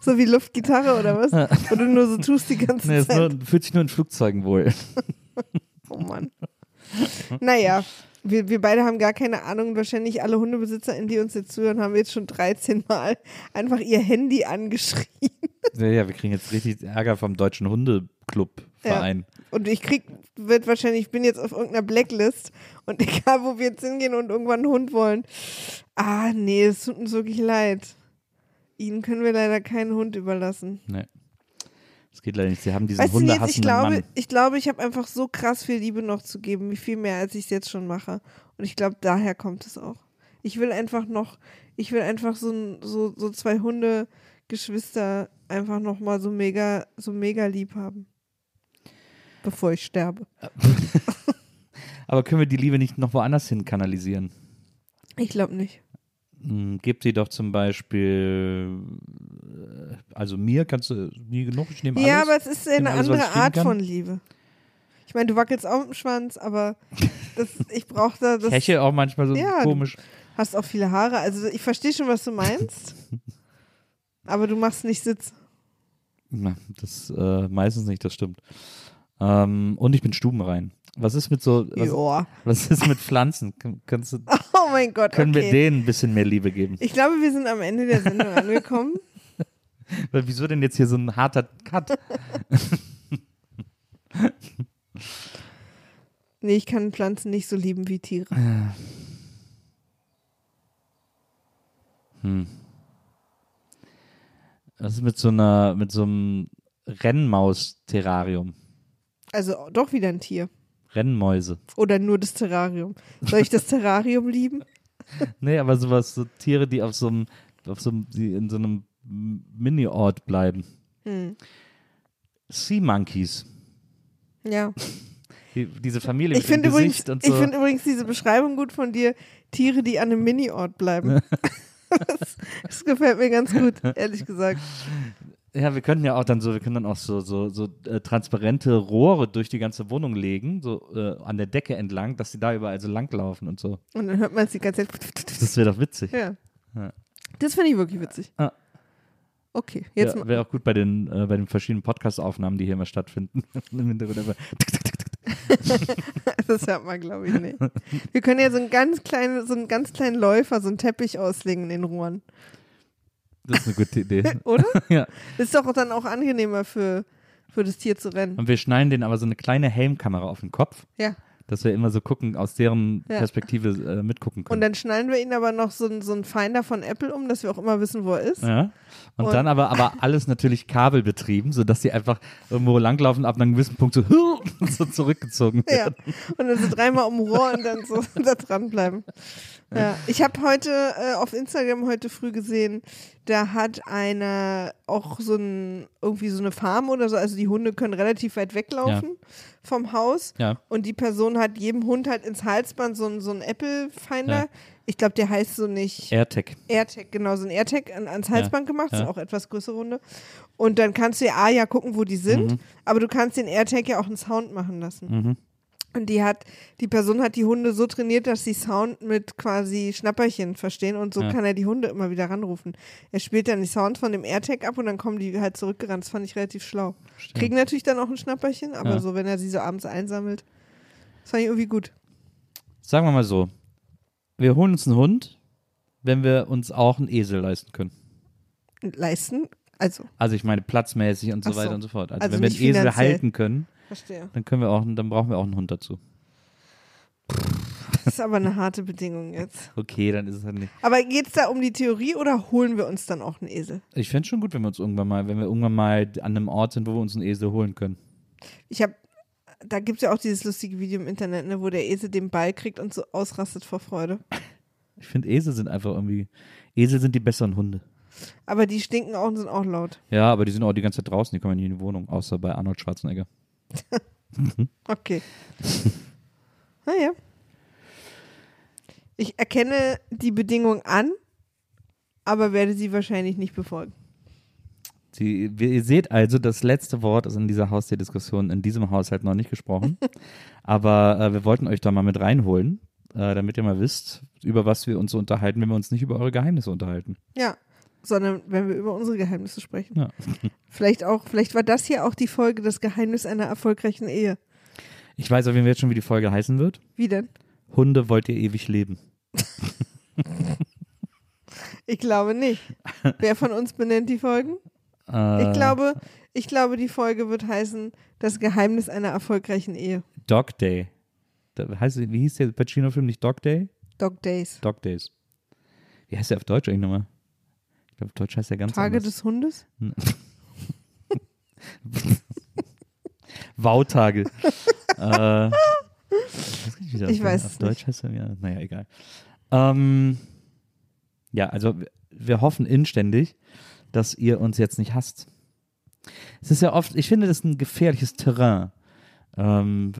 so wie Luftgitarre oder was? Wo du nur so tust die ganze Nee, Zeit. nur, fühlt sich nur in Flugzeugen wohl. Oh Mann. Naja, wir, wir beide haben gar keine Ahnung. Wahrscheinlich alle Hundebesitzer, in die uns jetzt zuhören, haben jetzt schon 13 Mal einfach ihr Handy angeschrien. Ja, ja, wir kriegen jetzt richtig Ärger vom Deutschen Hundeclub-Verein. Und ich krieg, wird wahrscheinlich, ich bin jetzt auf irgendeiner Blacklist und egal, wo wir jetzt hingehen und irgendwann einen Hund wollen. Ah, nee, es tut uns wirklich leid. Ihnen können wir leider keinen Hund überlassen. Nee. Das geht leider nicht. Sie haben diesen Weißt du, Nils, ich glaube, Mann. ich glaube, ich habe einfach so krass viel Liebe noch zu geben, wie viel mehr, als ich es jetzt schon mache. Und ich glaube, daher kommt es auch. Ich will einfach noch Ich will einfach so, so, so zwei Hunde-Geschwister einfach nochmal so mega, so mega lieb haben. Bevor ich sterbe. Aber können wir die Liebe nicht noch woanders hin kanalisieren? Ich glaube nicht. Hm, Gib sie doch zum Beispiel, äh, also mir kannst du nie genug, ich nehme Ja, alles. aber es ist eine alles, andere Art kann. von Liebe. Ich meine, du wackelst auch mit dem Schwanz, aber das, ich brauche da das. Hechel auch manchmal so Ja, komisch. Hast auch viele Haare. Also ich verstehe schon, was du meinst. aber du machst nicht Sitz. Na, das äh, meistens nicht, das stimmt. Ähm, und ich bin stubenrein. Was ist mit so, was, Joa. was ist mit Pflanzen? Kann- Kannst du, Oh mein Gott. können wir okay. denen ein bisschen mehr Liebe geben? Ich glaube, wir sind am Ende der Sendung angekommen. Weil Wieso denn jetzt hier so ein harter Cut? Nee, ich kann Pflanzen nicht so lieben wie Tiere. Hm. Was ist mit so einer, mit so einem Rennmaus-Terrarium? Also doch wieder ein Tier. Rennmäuse. Oder nur das Terrarium. Soll ich das Terrarium lieben? Nee, aber sowas, so Tiere, die auf so einem, auf so einem, die in so einem Mini-Ort bleiben. Hm. Sea Monkeys. Ja. Die, diese Familie Ich mit dem finde übrigens, Gesicht und ich so. finde übrigens diese Beschreibung gut von dir. Tiere, die an einem Mini-Ort bleiben. das, das gefällt mir ganz gut, ehrlich gesagt. Ja, wir können ja auch dann so, wir können dann auch so, so, so äh, transparente Rohre durch die ganze Wohnung legen, so äh, an der Decke entlang, dass sie da überall so langlaufen und so. Und dann hört man es die ganze Zeit. Das wäre doch witzig. Ja. Ja. Das finde ich wirklich witzig. Ah. Okay, jetzt Ja, wäre auch gut bei den, äh, bei den verschiedenen Podcast-Aufnahmen, die hier immer stattfinden. Im Hintergrund einfach- Das hört man, glaube ich, nicht. Wir können ja so einen ganz kleinen, so einen ganz kleinen Läufer, so einen Teppich auslegen in den Rohren. Das ist eine gute Idee. Oder? ja. Ist doch dann auch angenehmer für, für das Tier zu rennen. Und wir schneiden denen aber so eine kleine Helmkamera auf den Kopf, Ja. Dass wir immer so gucken, aus deren Ja. Perspektive äh, mitgucken können. Und dann schnallen wir ihn aber noch so, einen- so einen Finder von Apple um, dass wir auch immer wissen, wo er ist. Ja. Und, Und- dann aber, aber alles natürlich kabelbetrieben, sodass sie einfach irgendwo langlaufen, ab einem gewissen Punkt so, so zurückgezogen Ja. werden. Und dann so dreimal um Rohr und dann so da dranbleiben. Ja. Ich habe heute äh, auf Instagram heute früh gesehen, da hat einer auch so ein, irgendwie so eine Farm oder so, also die Hunde können relativ weit weglaufen vom Haus. Ja. Und die Person hat jedem Hund halt ins Halsband so ein, so ein Apple-Finder. Ja. Ich glaube, der heißt so nicht. AirTag. AirTag, genau, so ein AirTag an, ans Halsband gemacht, ja. ist auch etwas größere Runde. Und dann kannst du ja A, ja gucken, wo die sind, Mhm. aber du kannst den AirTag ja auch einen Sound machen lassen. Mhm. Und die hat, die Person hat die Hunde so trainiert, dass sie Sound mit quasi Schnapperchen verstehen und so Ja. kann er die Hunde immer wieder ranrufen. Er spielt dann die Sounds von dem AirTag ab und dann kommen die halt zurückgerannt. Das fand ich relativ schlau. Kriegen natürlich dann auch ein Schnapperchen, aber Ja. so, wenn er sie so abends einsammelt, das fand ich irgendwie gut. Sagen wir mal so, wir holen uns einen Hund, wenn wir uns auch einen Esel leisten können. Leisten, also, Also ich meine platzmäßig und so so. weiter und so fort. Also, Also wenn wir einen Esel halten können, verstehe. dann können wir auch, dann brauchen wir auch einen Hund dazu. Das ist aber eine harte Bedingung jetzt. Okay, dann ist es halt nicht. Aber geht es da um die Theorie oder holen wir uns dann auch einen Esel? Ich fände es schon gut, wenn wir uns irgendwann mal, wenn wir irgendwann mal an einem Ort sind, wo wir uns einen Esel holen können. Ich habe, da gibt es ja auch dieses lustige Video im Internet, ne, wo der Esel den Ball kriegt und so ausrastet vor Freude. Ich finde, Esel sind einfach irgendwie, Esel sind die besseren Hunde. Aber die stinken auch und sind auch laut. Ja, aber die sind auch die ganze Zeit draußen, die kommen nie in die Wohnung, außer bei Arnold Schwarzenegger. Okay. naja. Ich erkenne die Bedingung an, aber werde sie wahrscheinlich nicht befolgen. Sie, ihr seht also, das letzte Wort ist in dieser Haustierdiskussion in diesem Haushalt noch nicht gesprochen. Aber äh, wir wollten euch da mal mit reinholen, äh, damit ihr mal wisst, über was wir uns unterhalten, wenn wir uns nicht über eure Geheimnisse unterhalten. Ja. Sondern wenn wir über unsere Geheimnisse sprechen. Ja. Vielleicht auch, vielleicht war das hier auch die Folge, das Geheimnis einer erfolgreichen Ehe. Ich weiß auf jeden Fall jetzt schon, wie die Folge heißen wird. Wie denn? Hunde wollt ihr ewig leben. Ich glaube nicht. Wer von uns benennt die Folgen? Äh, Ich glaube, ich glaube, die Folge wird heißen Das Geheimnis einer erfolgreichen Ehe. Dog Day. Da heißt, wie hieß der Pacino-Film nicht Dog Day? Dog Days. Dog Days. Wie heißt der auf Deutsch eigentlich nochmal? Ich glaube, auf Deutsch heißt der ganz Tage anders. des Hundes? Wautage. äh, ich weiß, nicht, Ich auf, weiß auf es Deutsch heißt. er, Ja, naja, egal. Ähm, Ja, also wir hoffen inständig, dass ihr uns jetzt nicht hasst. Es ist ja oft, ich finde, das ist ein gefährliches Terrain. Ähm,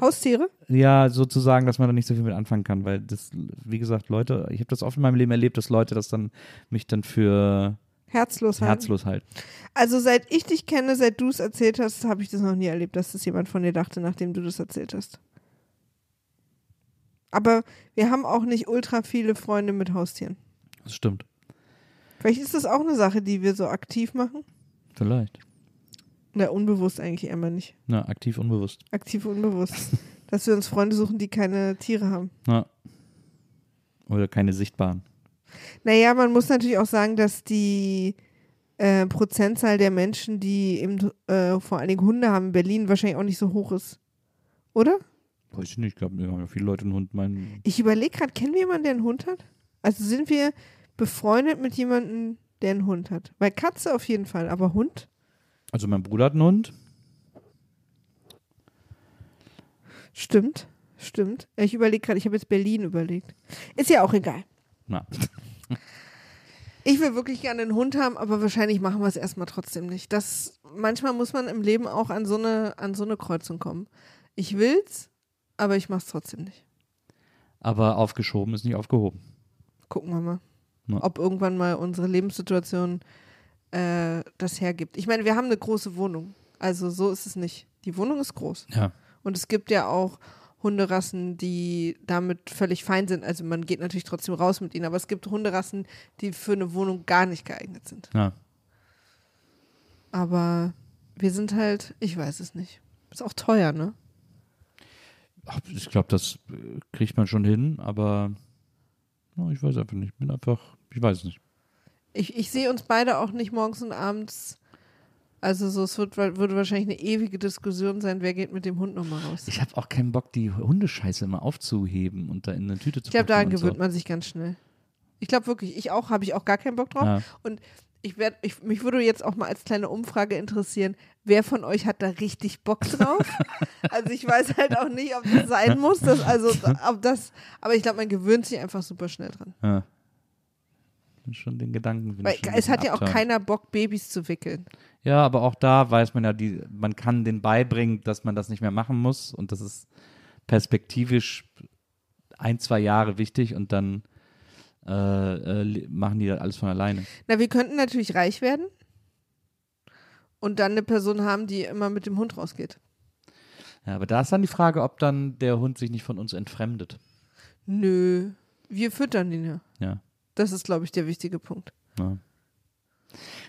Haustiere? ja, sozusagen, dass man da nicht so viel mit anfangen kann, weil das, wie gesagt, Leute, ich habe das oft in meinem Leben erlebt, dass Leute das dann mich dann für Herzlos halten. herzlos halten. Also seit ich dich kenne, seit du es erzählt hast, habe ich das noch nie erlebt, dass das jemand von dir dachte, nachdem du das erzählt hast. Aber wir haben auch nicht ultra viele Freunde mit Haustieren. Das stimmt. Vielleicht ist das auch eine Sache, die wir so aktiv machen. Vielleicht. Na, unbewusst eigentlich immer nicht. Na, aktiv unbewusst. Aktiv unbewusst. Dass wir uns Freunde suchen, die keine Tiere haben. Na. Oder keine sichtbaren. Naja, man muss natürlich auch sagen, dass die äh, Prozentzahl der Menschen, die eben äh, vor allen Dingen Hunde haben in Berlin, wahrscheinlich auch nicht so hoch ist. Oder? Weiß ich nicht, ich glaube, ja, viele Leute einen Hund meinen. Ich überlege gerade, kennen wir jemanden, der einen Hund hat? Also sind wir befreundet mit jemandem, der einen Hund hat? Weil Katze auf jeden Fall, aber Hund? Also mein Bruder hat einen Hund. Stimmt, stimmt. Ich überlege gerade, ich habe jetzt Berlin überlegt. Ist ja auch egal. Na. Ich will wirklich gerne einen Hund haben, aber wahrscheinlich machen wir es erstmal trotzdem nicht. Das, manchmal muss man im Leben auch an so eine, an so eine Kreuzung kommen. Ich will's, aber ich mach's trotzdem nicht. Aber aufgeschoben ist nicht aufgehoben. Gucken wir mal, Ja. ob irgendwann mal unsere Lebenssituation äh, das hergibt. Ich meine, wir haben eine große Wohnung. Also so ist es nicht. Die Wohnung ist groß. Ja. Und es gibt ja auch Hunderassen, die damit völlig fein sind. Also man geht natürlich trotzdem raus mit ihnen, aber es gibt Hunderassen, die für eine Wohnung gar nicht geeignet sind. Ja. Aber wir sind halt, ich weiß es nicht. Ist auch teuer, ne? Ich glaube, das äh, kriegt man schon hin, aber ich weiß einfach nicht. Ich bin einfach, ich weiß es nicht. Ich, ich sehe uns beide auch nicht morgens und abends. Also so, es wird, würde wahrscheinlich eine ewige Diskussion sein, wer geht mit dem Hund nochmal raus. Ich habe auch keinen Bock, die Hundescheiße immer aufzuheben und da in eine Tüte zu Ich glaube, daran gewöhnt so. man sich ganz schnell. Ich glaube wirklich, ich auch, habe ich auch gar keinen Bock drauf. Ja. Und ich werd, ich, mich würde jetzt auch mal als kleine Umfrage interessieren, wer von euch hat da richtig Bock drauf? also ich weiß halt auch nicht, ob das sein muss, dass, also ob das, aber ich glaube, man gewöhnt sich einfach super schnell dran. Ja. Schon den Gedanken. Weil es hat ja auch abtören. keiner Bock, Babys zu wickeln. Ja, aber auch da weiß man ja, die, man kann denen beibringen, dass man das nicht mehr machen muss und das ist perspektivisch ein, zwei Jahre wichtig und dann äh, äh, machen die das alles von alleine. Na, wir könnten natürlich reich werden und dann eine Person haben, die immer mit dem Hund rausgeht. Ja, aber da ist dann die Frage, ob dann der Hund sich nicht von uns entfremdet. Nö, wir füttern ihn ja. Ja. Das ist, glaube ich, der wichtige Punkt. ja.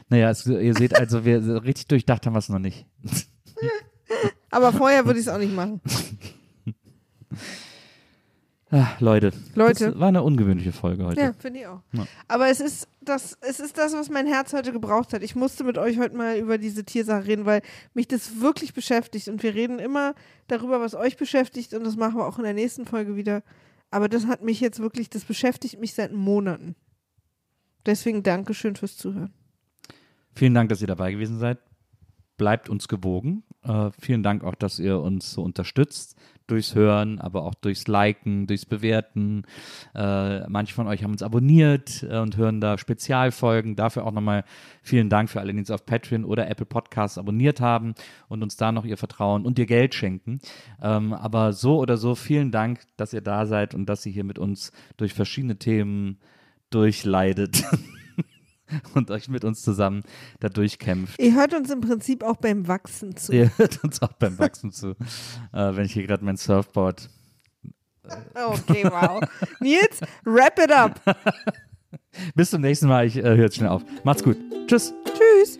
Naja, es, ihr seht also, wir richtig durchdacht haben wir es noch nicht. Aber vorher würde ich es auch nicht machen. Ah, Leute, Leute. das war eine ungewöhnliche Folge heute. Ja, finde ich auch. Ja. Aber es ist, das, es ist das, was mein Herz heute gebraucht hat. Ich musste mit euch heute mal über diese Tiersache reden, weil mich das wirklich beschäftigt. Und wir reden immer darüber, was euch beschäftigt. Und das machen wir auch in der nächsten Folge wieder. Aber das hat mich jetzt wirklich, das beschäftigt mich seit Monaten. Deswegen Dankeschön fürs Zuhören. Vielen Dank, dass ihr dabei gewesen seid. Bleibt uns gewogen. Äh, vielen Dank auch, dass ihr uns so unterstützt. Durchs Hören, aber auch durchs Liken, durchs Bewerten. Äh, manche von euch haben uns abonniert äh, und hören da Spezialfolgen. Dafür auch nochmal vielen Dank für alle, die uns auf Patreon oder Apple Podcasts abonniert haben und uns da noch ihr Vertrauen und ihr Geld schenken. Ähm, aber so oder so vielen Dank, dass ihr da seid und dass ihr hier mit uns durch verschiedene Themen durchleidet und euch mit uns zusammen da durchkämpft. Ihr hört uns im Prinzip auch beim Wachsen zu. Ihr hört uns auch beim Wachsen zu, äh, wenn ich hier gerade mein Surfboard. Okay, wow. Nils, wrap it up. Bis zum nächsten Mal, ich äh, höre jetzt schnell auf. Macht's gut. Tschüss. Tschüss.